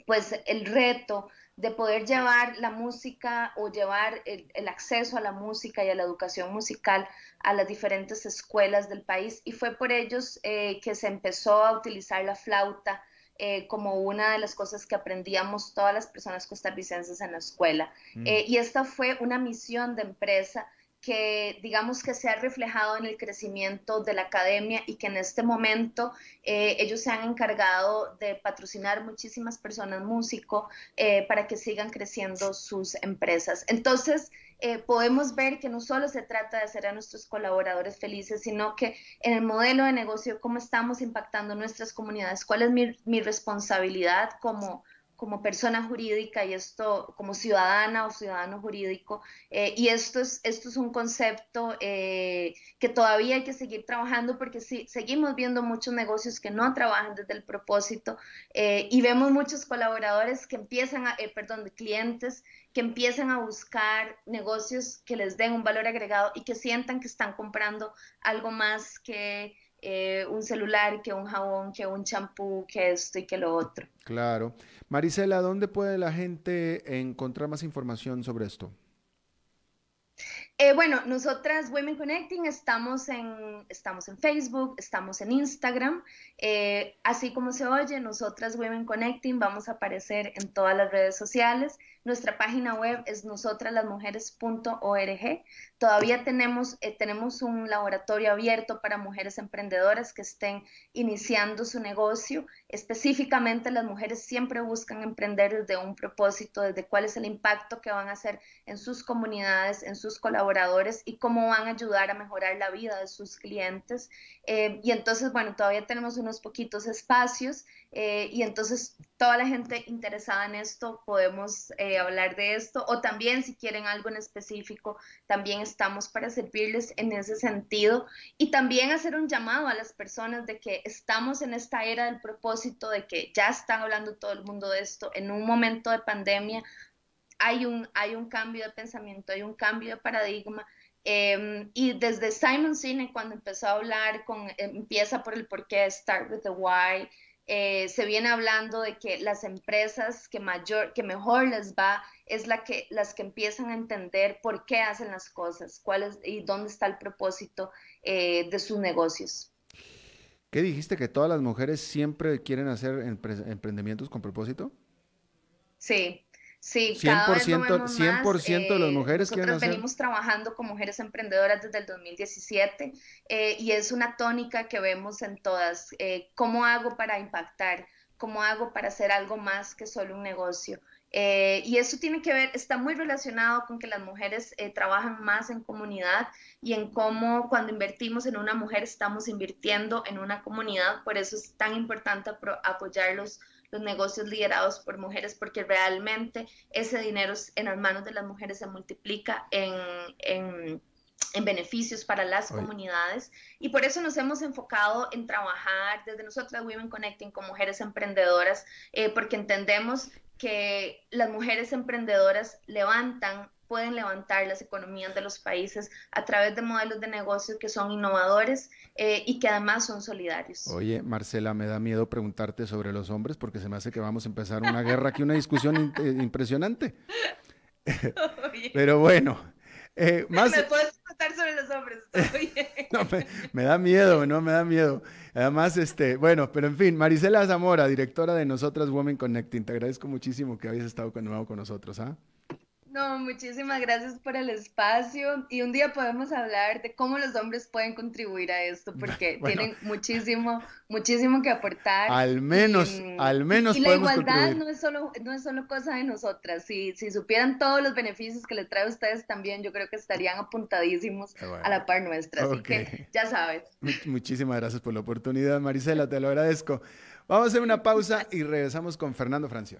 [SPEAKER 5] pues, el reto de poder llevar la música o llevar el, acceso a la música y a la educación musical a las diferentes escuelas del país y fue por ellos eh, que se empezó a utilizar la flauta eh, como una de las cosas que aprendíamos todas las personas costarricenses en la escuela. Mm. Eh, y esta fue una misión de empresa que digamos que se ha reflejado en el crecimiento de la academia y que en este momento eh, ellos se han encargado de patrocinar muchísimas personas músicos eh, para que sigan creciendo sus empresas. Entonces, eh, podemos ver que no solo se trata de hacer a nuestros colaboradores felices, sino que en el modelo de negocio, cómo estamos impactando nuestras comunidades, cuál es mi, mi responsabilidad como como persona jurídica y esto como ciudadana o ciudadano jurídico. Eh, y esto es, esto es un concepto eh, que todavía hay que seguir trabajando porque sí, seguimos viendo muchos negocios que no trabajan desde el propósito eh, y vemos muchos colaboradores que empiezan a, perdón, de clientes que empiezan a buscar negocios que les den un valor agregado y que sientan que están comprando algo más que eh, un celular, que un jabón, que un champú, que esto y que lo otro.
[SPEAKER 1] Claro. Marisela, ¿dónde puede la gente encontrar más información sobre esto?
[SPEAKER 5] Eh, bueno, nosotras Women Connecting estamos en, estamos en Facebook, estamos en Instagram, eh, así como se oye, nosotras Women Connecting vamos a aparecer en todas las redes sociales. Nuestra página web es nosotraslasmujeres.org. Todavía tenemos, eh, tenemos un laboratorio abierto para mujeres emprendedoras que estén iniciando su negocio. Específicamente las mujeres siempre buscan emprender desde un propósito, desde cuál es el impacto que van a hacer en sus comunidades, en sus colaboradores y cómo van a ayudar a mejorar la vida de sus clientes. Eh, y entonces, bueno, todavía tenemos unos poquitos espacios eh, y entonces toda la gente interesada en esto podemos eh, hablar de esto. O también si quieren algo en específico, también estamos para servirles en ese sentido. Y también hacer un llamado a las personas de que estamos en esta era del propósito, de que ya está hablando todo el mundo de esto. En un momento de pandemia. Hay un, hay un cambio de pensamiento, hay un cambio de paradigma. Em, y desde Simon Sinek, cuando empezó a hablar con, empieza por el por qué, start with the why, eh, se viene hablando de que las empresas que mayor, que mejor les va es la que, las que empiezan a entender por qué hacen las cosas, cuál es, y dónde está el propósito eh, de sus negocios.
[SPEAKER 1] ¿Qué dijiste? ¿Que todas las mujeres siempre quieren hacer emprendimientos con propósito?
[SPEAKER 5] Sí, Sí, 100%, cada vez
[SPEAKER 1] 100% de las eh, mujeres
[SPEAKER 5] nosotros venimos trabajando con mujeres emprendedoras desde el 2017 eh, y es una tónica que vemos en todas. Eh, ¿Cómo hago para impactar? ¿Cómo hago para hacer algo más que solo un negocio? y eso tiene que ver, está muy relacionado con que las mujeres trabajan más en comunidad y en cómo cuando invertimos en una mujer estamos invirtiendo en una comunidad. Por eso es tan importante apoyarlos los negocios liderados por mujeres, porque realmente ese dinero en las manos de las mujeres se multiplica en, en, beneficios para las comunidades. Y por eso nos hemos enfocado en trabajar desde nosotras Women Connecting con mujeres emprendedoras, eh, porque entendemos que las mujeres emprendedoras levantan pueden levantar las economías de los países a través de modelos de negocio que son innovadores eh, y que además son solidarios.
[SPEAKER 1] Oye, Marcela, me da miedo preguntarte sobre los hombres porque se me hace que vamos a empezar una guerra aquí, una discusión eh, impresionante. [laughs] Pero bueno.
[SPEAKER 5] Eh, más... ¿Me puedes preguntar sobre los hombres? [laughs]
[SPEAKER 1] no, me, da miedo, no, me da miedo. Además, este, bueno, pero en fin, Marisela Zamora, directora de Nosotras Women Connecting, te agradezco muchísimo que hayas estado con, nuevo con nosotros, ¿ah?
[SPEAKER 5] No, muchísimas gracias por el espacio y un día podemos hablar de cómo los hombres pueden contribuir a esto porque tienen muchísimo, muchísimo que aportar.
[SPEAKER 1] Al menos, al menos.
[SPEAKER 5] Y la igualdad no es solo, no es solo cosa de nosotras. Si, si supieran todos los beneficios que les trae a ustedes también, yo creo que estarían apuntadísimos a la par nuestra. Así que ya sabes.
[SPEAKER 1] Muchísimas gracias por la oportunidad, Marisela, te lo agradezco. Vamos a hacer una pausa y regresamos con Fernando Francia.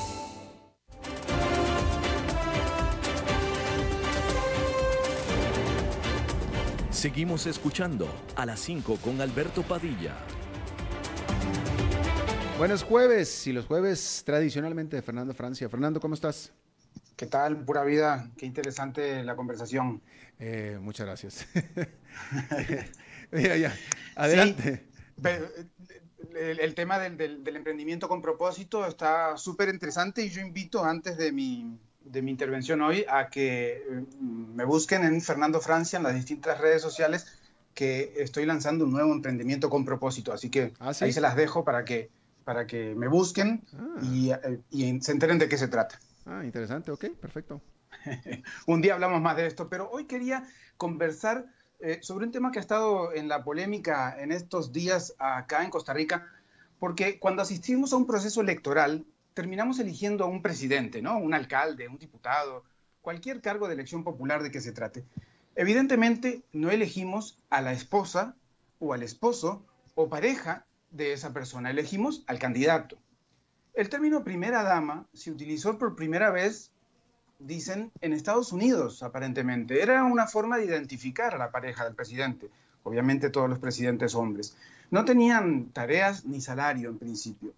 [SPEAKER 2] Seguimos escuchando a las 5 con Alberto Padilla.
[SPEAKER 1] Buenos jueves y los jueves tradicionalmente de Fernando Francia. Fernando, ¿cómo estás?
[SPEAKER 6] ¿Qué tal? Pura vida. Qué interesante la conversación.
[SPEAKER 1] Eh, muchas gracias. [laughs] Mira, ya. Adelante.
[SPEAKER 6] el, tema del, emprendimiento con propósito está súper interesante y yo invito antes de mi, de mi intervención hoy a que mm, me busquen en Fernando Francia en las distintas redes sociales que estoy lanzando un nuevo emprendimiento con propósito. Así que ¿Ah, ahí se las dejo para que, para que me busquen ah. y, eh, y, se enteren de qué se trata.
[SPEAKER 1] Ah, interesante, ok, perfecto. [laughs]
[SPEAKER 6] un día hablamos más de esto, pero hoy quería conversar eh, sobre un tema que ha estado en la polémica en estos días acá en Costa Rica, porque cuando asistimos a un proceso electoral, terminamos eligiendo a un presidente, ¿no? Un alcalde, un diputado, cualquier cargo de elección popular de que se trate. Evidentemente, no elegimos a la esposa o al esposo o pareja de esa persona, elegimos al candidato. El término primera dama se utilizó por primera vez, dicen, en Estados Unidos, aparentemente. Era una forma de identificar a la pareja del presidente. Obviamente todos los presidentes hombres. No tenían tareas ni salario en principio.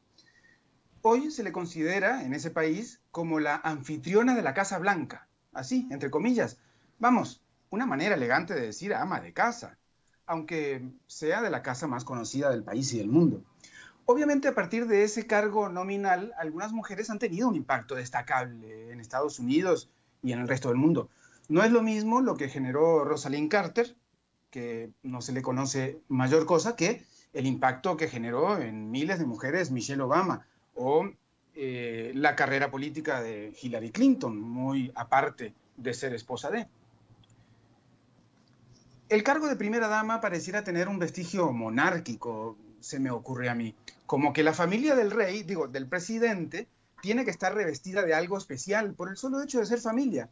[SPEAKER 6] Hoy se le considera en ese país como la anfitriona de la Casa Blanca, así, entre comillas. Vamos, una manera elegante de decir ama de casa, aunque sea de la casa más conocida del país y del mundo. Obviamente a partir de ese cargo nominal, algunas mujeres han tenido un impacto destacable en Estados Unidos y en el resto del mundo. No es lo mismo lo que generó Rosalind Carter, que no se le conoce mayor cosa que el impacto que generó en miles de mujeres Michelle Obama o eh, la carrera política de Hillary Clinton, muy aparte de ser esposa de. El cargo de primera dama pareciera tener un vestigio monárquico, se me ocurre a mí, como que la familia del rey, digo, del presidente, tiene que estar revestida de algo especial por el solo hecho de ser familia.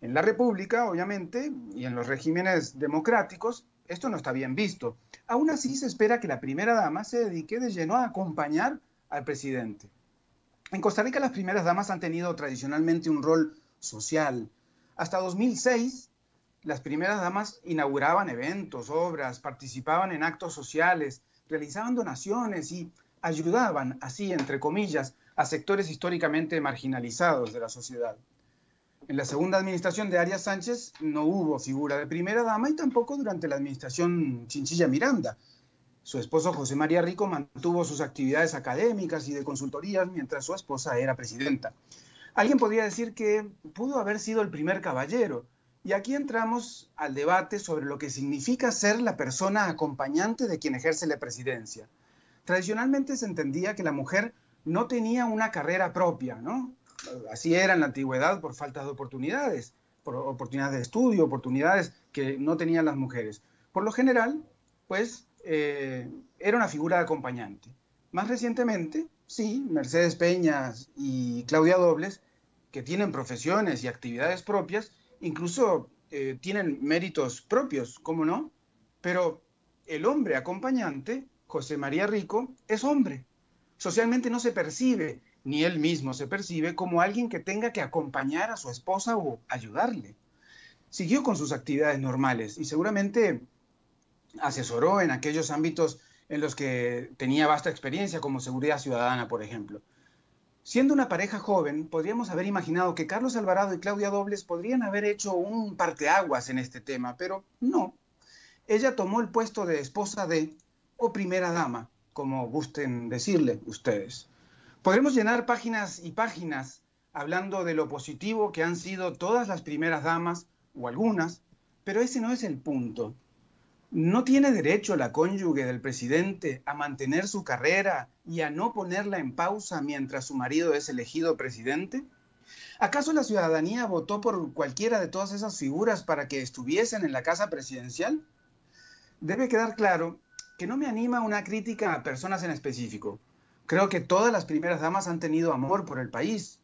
[SPEAKER 6] En la República, obviamente, y en los regímenes democráticos, esto no está bien visto. Aún así, se espera que la primera dama se dedique de lleno a acompañar al presidente. En Costa Rica las primeras damas han tenido tradicionalmente un rol social. Hasta 2006, las primeras damas inauguraban eventos, obras, participaban en actos sociales, realizaban donaciones y ayudaban, así entre comillas, a sectores históricamente marginalizados de la sociedad. En la segunda administración de Arias Sánchez no hubo figura de primera dama y tampoco durante la administración Chinchilla Miranda, su esposo José María Rico mantuvo sus actividades académicas y de consultorías mientras su esposa era presidenta. Alguien podría decir que pudo haber sido el primer caballero. Y aquí entramos al debate sobre lo que significa ser la persona acompañante de quien ejerce la presidencia. Tradicionalmente se entendía que la mujer no tenía una carrera propia, ¿no? Así era en la antigüedad por falta de oportunidades, por oportunidades de estudio, oportunidades que no tenían las mujeres. Por lo general, pues eh, era una figura acompañante. Más recientemente, sí, Mercedes Peñas y Claudia Dobles, que tienen profesiones y actividades propias, incluso eh, tienen méritos propios, ¿cómo no? Pero el hombre acompañante, José María Rico, es hombre. Socialmente no se percibe, ni él mismo se percibe, como alguien que tenga que acompañar a su esposa o ayudarle. Siguió con sus actividades normales y seguramente asesoró en aquellos ámbitos en los que tenía vasta experiencia, como seguridad ciudadana, por ejemplo. Siendo una pareja joven, podríamos haber imaginado que Carlos Alvarado y Claudia Dobles podrían haber hecho un parteaguas en este tema, pero no. Ella tomó el puesto de esposa de, o primera dama, como gusten decirle ustedes. Podremos llenar páginas y páginas hablando de lo positivo que han sido todas las primeras damas, o algunas, pero ese no es el punto. ¿No tiene derecho la cónyuge del presidente a mantener su carrera y a no ponerla en pausa mientras su marido es elegido presidente? ¿Acaso la ciudadanía votó por cualquiera de todas esas figuras para que estuviesen en la casa presidencial? Debe quedar claro que no me anima una crítica a personas en específico. Creo que todas las primeras damas han tenido amor por el país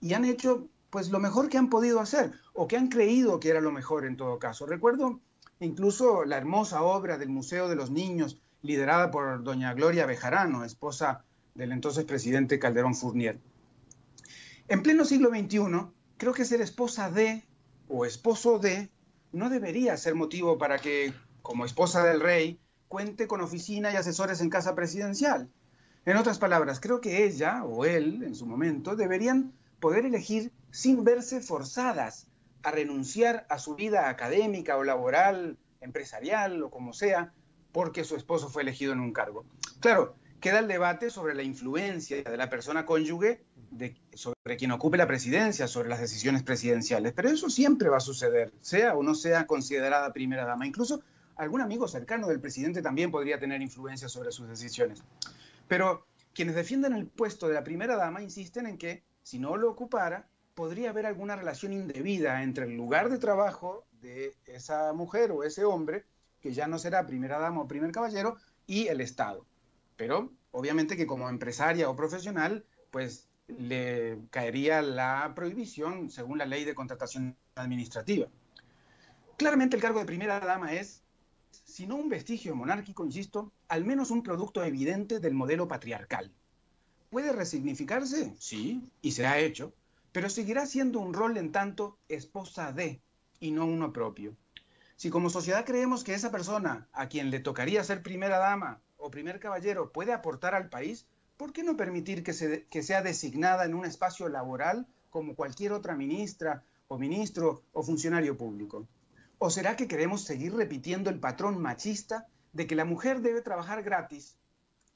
[SPEAKER 6] y han hecho pues lo mejor que han podido hacer o que han creído que era lo mejor en todo caso. Recuerdo incluso la hermosa obra del Museo de los Niños, liderada por doña Gloria Bejarano, esposa del entonces presidente Calderón Fournier. En pleno siglo XXI, creo que ser esposa de o esposo de no debería ser motivo para que, como esposa del rey, cuente con oficina y asesores en casa presidencial. En otras palabras, creo que ella o él, en su momento, deberían poder elegir sin verse forzadas a renunciar a su vida académica o laboral, empresarial o como sea, porque su esposo fue elegido en un cargo. Claro, queda el debate sobre la influencia de la persona cónyuge sobre quien ocupe la presidencia, sobre las decisiones presidenciales, pero eso siempre va a suceder, sea o no sea considerada primera dama. Incluso algún amigo cercano del presidente también podría tener influencia sobre sus decisiones. Pero quienes defienden el puesto de la primera dama insisten en que si no lo ocupara, podría haber alguna relación indebida entre el lugar de trabajo de esa mujer o ese hombre, que ya no será primera dama o primer caballero, y el Estado. Pero obviamente que como empresaria o profesional, pues le caería la prohibición según la ley de contratación administrativa. Claramente el cargo de primera dama es, si no un vestigio monárquico, insisto, al menos un producto evidente del modelo patriarcal. ¿Puede resignificarse? Sí, y se ha hecho, pero seguirá siendo un rol en tanto esposa de y no uno propio. Si como sociedad creemos que esa persona a quien le tocaría ser primera dama o primer caballero puede aportar al país, ¿por qué no permitir que, sea designada en un espacio laboral como cualquier otra ministra o ministro o funcionario público? ¿O será que queremos seguir repitiendo el patrón machista de que la mujer debe trabajar gratis,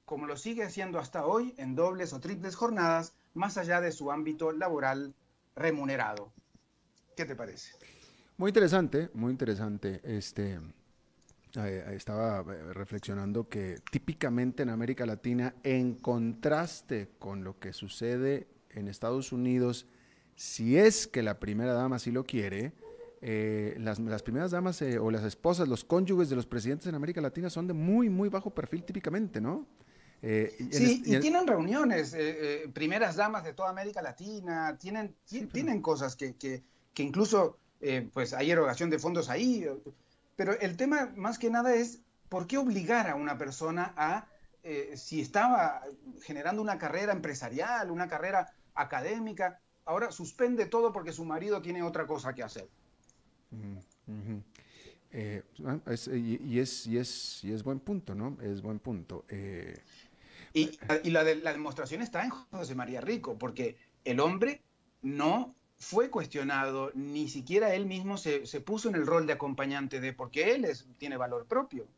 [SPEAKER 6] como lo sigue haciendo hasta hoy en dobles o triples jornadas, más allá de su ámbito laboral remunerado? ¿Qué te parece?
[SPEAKER 1] Muy interesante, muy interesante. Este, eh, estaba eh, reflexionando que típicamente en América Latina, en contraste con lo que sucede en Estados Unidos, si es que la primera dama sí lo quiere, eh, las, primeras damas o las esposas, los cónyuges de los presidentes en América Latina son de muy, muy bajo perfil típicamente, ¿no?
[SPEAKER 6] Sí, y, tienen reuniones, primeras damas de toda América Latina, tienen, tienen cosas que, que, que incluso, pues hay erogación de fondos ahí. Pero el tema más que nada es por qué obligar a una persona a, eh, si estaba generando una carrera empresarial, una carrera académica, ahora suspende todo porque su marido tiene otra cosa que hacer.
[SPEAKER 1] Eh, ah, y, es, y, es, y es buen punto, ¿no? Es buen punto. Eh,
[SPEAKER 6] y, y la, de, la demostración está en José María Rico, porque el hombre no fue cuestionado, ni siquiera él mismo se, puso en el rol de acompañante de, porque él es, tiene valor propio.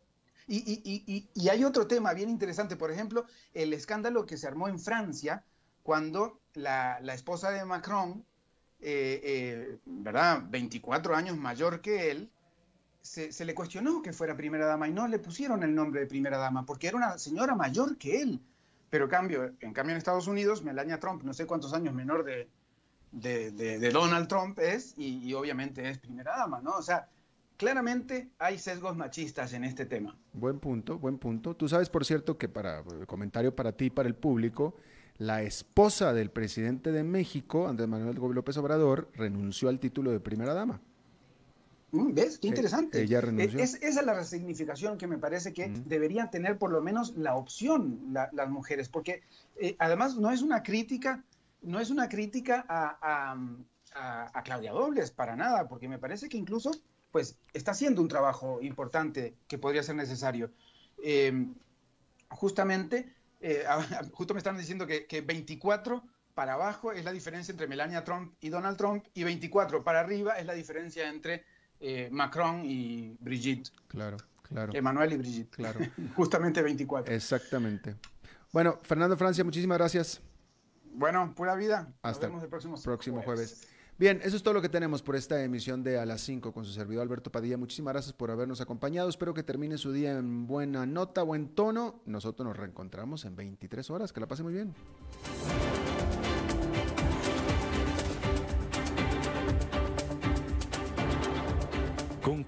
[SPEAKER 6] Y, hay otro tema bien interesante, por ejemplo, el escándalo que se armó en Francia cuando la, esposa de Macron, eh, eh, ¿verdad? 24 años mayor que él, se, le cuestionó que fuera primera dama y no le pusieron el nombre de primera dama porque era una señora mayor que él. Pero cambio, en cambio en Estados Unidos, Melania Trump, no sé cuántos años menor de, de, Donald Trump es, y, obviamente es primera dama, ¿no? O sea, claramente hay sesgos machistas en este tema.
[SPEAKER 1] Buen punto, buen punto. Tú sabes, por cierto, que para comentario para ti y para el público, la esposa del presidente de México, Andrés Manuel López Obrador, renunció al título de primera dama.
[SPEAKER 6] Mm, ¿Ves? Qué eh, interesante. ella renunció. Es, esa es la resignificación que me parece que deberían tener por lo menos la opción las mujeres, porque eh, además no es una crítica no es una crítica a, Claudia Dobles, para nada, porque me parece que incluso pues está haciendo un trabajo importante que podría ser necesario. Em, justamente, eh, [laughs] justo me están diciendo que, 24 para abajo es la diferencia entre Melania Trump y Donald Trump, y 24 para arriba es la diferencia entre eh, Macron y Brigitte.
[SPEAKER 1] Claro, claro.
[SPEAKER 6] Emmanuel y Brigitte. Claro. [laughs] Justamente 24.
[SPEAKER 1] Exactamente. Bueno, Fernando Francia, muchísimas gracias.
[SPEAKER 6] Bueno, pura vida.
[SPEAKER 1] Hasta el próximo, jueves. Bien, eso es todo lo que tenemos por esta emisión de A las 5 con su servidor Alberto Padilla. Muchísimas gracias por habernos acompañado. Espero que termine su día en buena nota, buen tono. Nosotros nos reencontramos en 23 horas. Que la pase muy bien.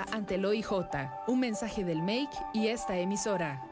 [SPEAKER 7] ante el OIJ. Un mensaje del MAKE y esta emisora.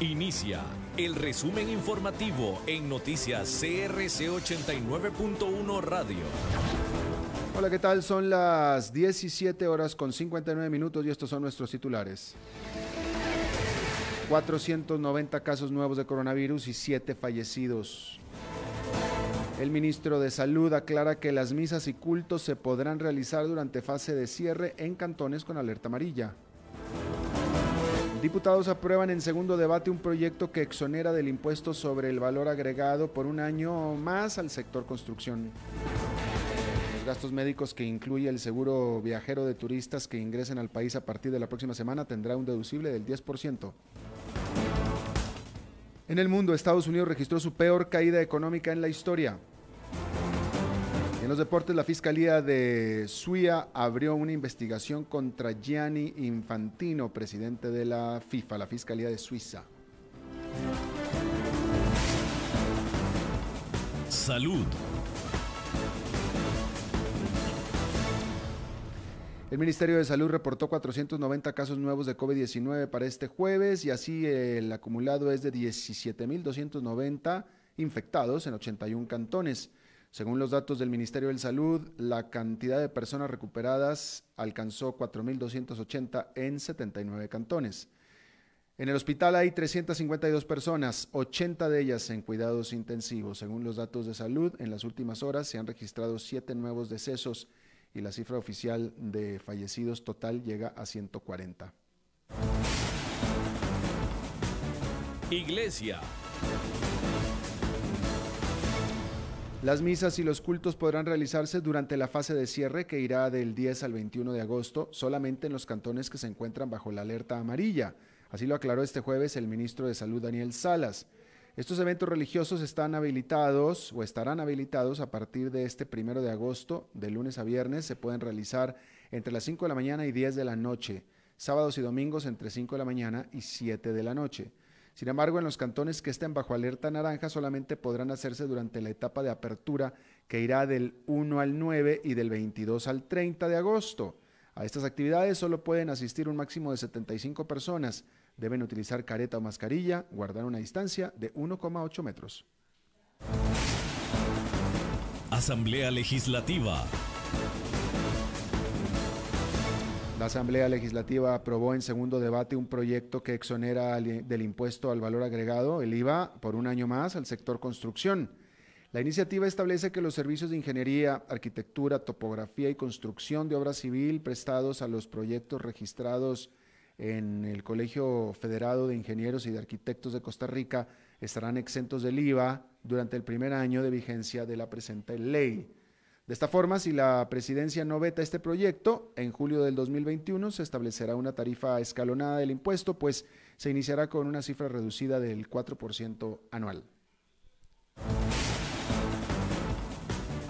[SPEAKER 2] Inicia el resumen informativo en noticias CRC 89.1 Radio.
[SPEAKER 1] Hola, ¿qué tal? Son las 17 horas con 59 minutos y estos son nuestros titulares. 490 casos nuevos de coronavirus y 7 fallecidos. El ministro de Salud aclara que las misas y cultos se podrán realizar durante fase de cierre en cantones con alerta amarilla. Diputados aprueban en segundo debate un proyecto que exonera del impuesto sobre el valor agregado por un año más al sector construcción. Los gastos médicos que incluye el seguro viajero de turistas que ingresen al país a partir de la próxima semana tendrá un deducible del 10%. En el mundo, Estados Unidos registró su peor caída económica en la historia. En los deportes, la Fiscalía de Suiza abrió una investigación contra Gianni Infantino, presidente de la FIFA, la Fiscalía de Suiza.
[SPEAKER 2] Salud.
[SPEAKER 1] El Ministerio de Salud reportó 490 casos nuevos de COVID-19 para este jueves y así el acumulado es de 17.290 infectados en 81 cantones. Según los datos del Ministerio de Salud, la cantidad de personas recuperadas alcanzó 4.280 en 79 cantones. En el hospital hay 352 personas, 80 de ellas en cuidados intensivos. Según los datos de salud, en las últimas horas se han registrado siete nuevos decesos y la cifra oficial de fallecidos total llega a 140.
[SPEAKER 2] Iglesia.
[SPEAKER 1] Las misas y los cultos podrán realizarse durante la fase de cierre que irá del 10 al 21 de agosto solamente en los cantones que se encuentran bajo la alerta amarilla. Así lo aclaró este jueves el ministro de Salud Daniel Salas. Estos eventos religiosos están habilitados o estarán habilitados a partir de este primero de agosto, de lunes a viernes. Se pueden realizar entre las 5 de la mañana y 10 de la noche, sábados y domingos entre 5 de la mañana y 7 de la noche. Sin embargo, en los cantones que estén bajo alerta naranja solamente podrán hacerse durante la etapa de apertura que irá del 1 al 9 y del 22 al 30 de agosto. A estas actividades solo pueden asistir un máximo de 75 personas. Deben utilizar careta o mascarilla, guardar una distancia de 1,8 metros.
[SPEAKER 2] Asamblea Legislativa.
[SPEAKER 1] La Asamblea Legislativa aprobó en segundo debate un proyecto que exonera del impuesto al valor agregado, el IVA, por un año más al sector construcción. La iniciativa establece que los servicios de ingeniería, arquitectura, topografía y construcción de obra civil prestados a los proyectos registrados en el Colegio Federado de Ingenieros y de Arquitectos de Costa Rica estarán exentos del IVA durante el primer año de vigencia de la presente ley. De esta forma, si la presidencia no veta este proyecto, en julio del 2021 se establecerá una tarifa escalonada del impuesto, pues se iniciará con una cifra reducida del 4% anual.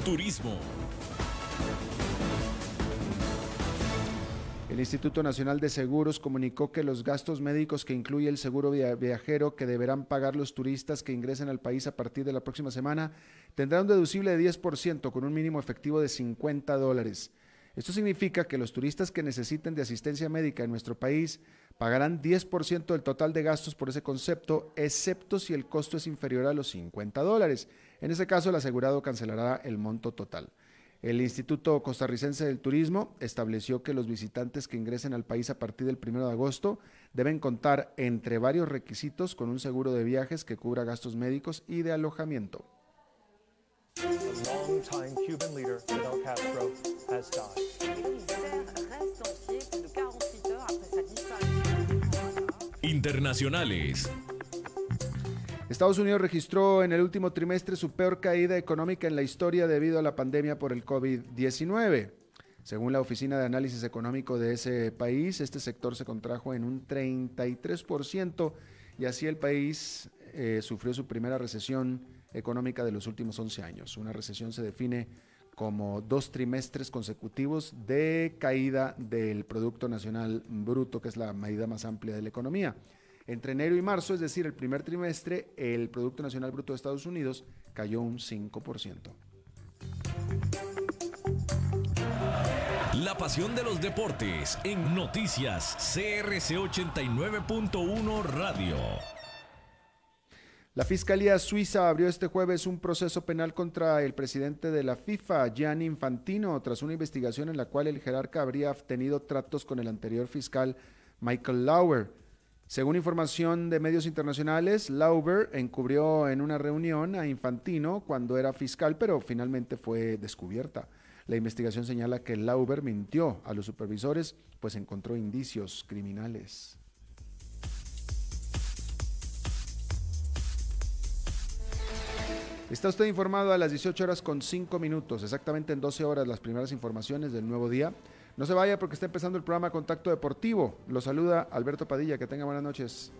[SPEAKER 2] Turismo.
[SPEAKER 1] El Instituto Nacional de Seguros comunicó que los gastos médicos que incluye el seguro viajero que deberán pagar los turistas que ingresen al país a partir de la próxima semana tendrán un deducible de 10% con un mínimo efectivo de 50 dólares. Esto significa que los turistas que necesiten de asistencia médica en nuestro país pagarán 10% del total de gastos por ese concepto, excepto si el costo es inferior a los 50 dólares. En ese caso, el asegurado cancelará el monto total. El Instituto Costarricense del Turismo estableció que los visitantes que ingresen al país a partir del 1 de agosto deben contar entre varios requisitos con un seguro de viajes que cubra gastos médicos y de alojamiento.
[SPEAKER 2] Internacionales.
[SPEAKER 1] Estados Unidos registró en el último trimestre su peor caída económica en la historia debido a la pandemia por el COVID-19. Según la Oficina de Análisis Económico de ese país, este sector se contrajo en un 33% y así el país eh, sufrió su primera recesión económica de los últimos 11 años. Una recesión se define como dos trimestres consecutivos de caída del Producto Nacional Bruto, que es la medida más amplia de la economía. Entre enero y marzo, es decir, el primer trimestre, el Producto Nacional Bruto de Estados Unidos cayó un 5%.
[SPEAKER 2] La pasión de los deportes en noticias CRC 89.1 Radio.
[SPEAKER 1] La Fiscalía Suiza abrió este jueves un proceso penal contra el presidente de la FIFA, Gianni Infantino, tras una investigación en la cual el jerarca habría tenido tratos con el anterior fiscal Michael Lauer. Según información de medios internacionales, Lauber encubrió en una reunión a Infantino cuando era fiscal, pero finalmente fue descubierta. La investigación señala que Lauber mintió a los supervisores, pues encontró indicios criminales. Está usted informado a las 18 horas con 5 minutos, exactamente en 12 horas las primeras informaciones del nuevo día. No se vaya porque está empezando el programa Contacto Deportivo. Lo saluda Alberto Padilla. Que tenga buenas noches.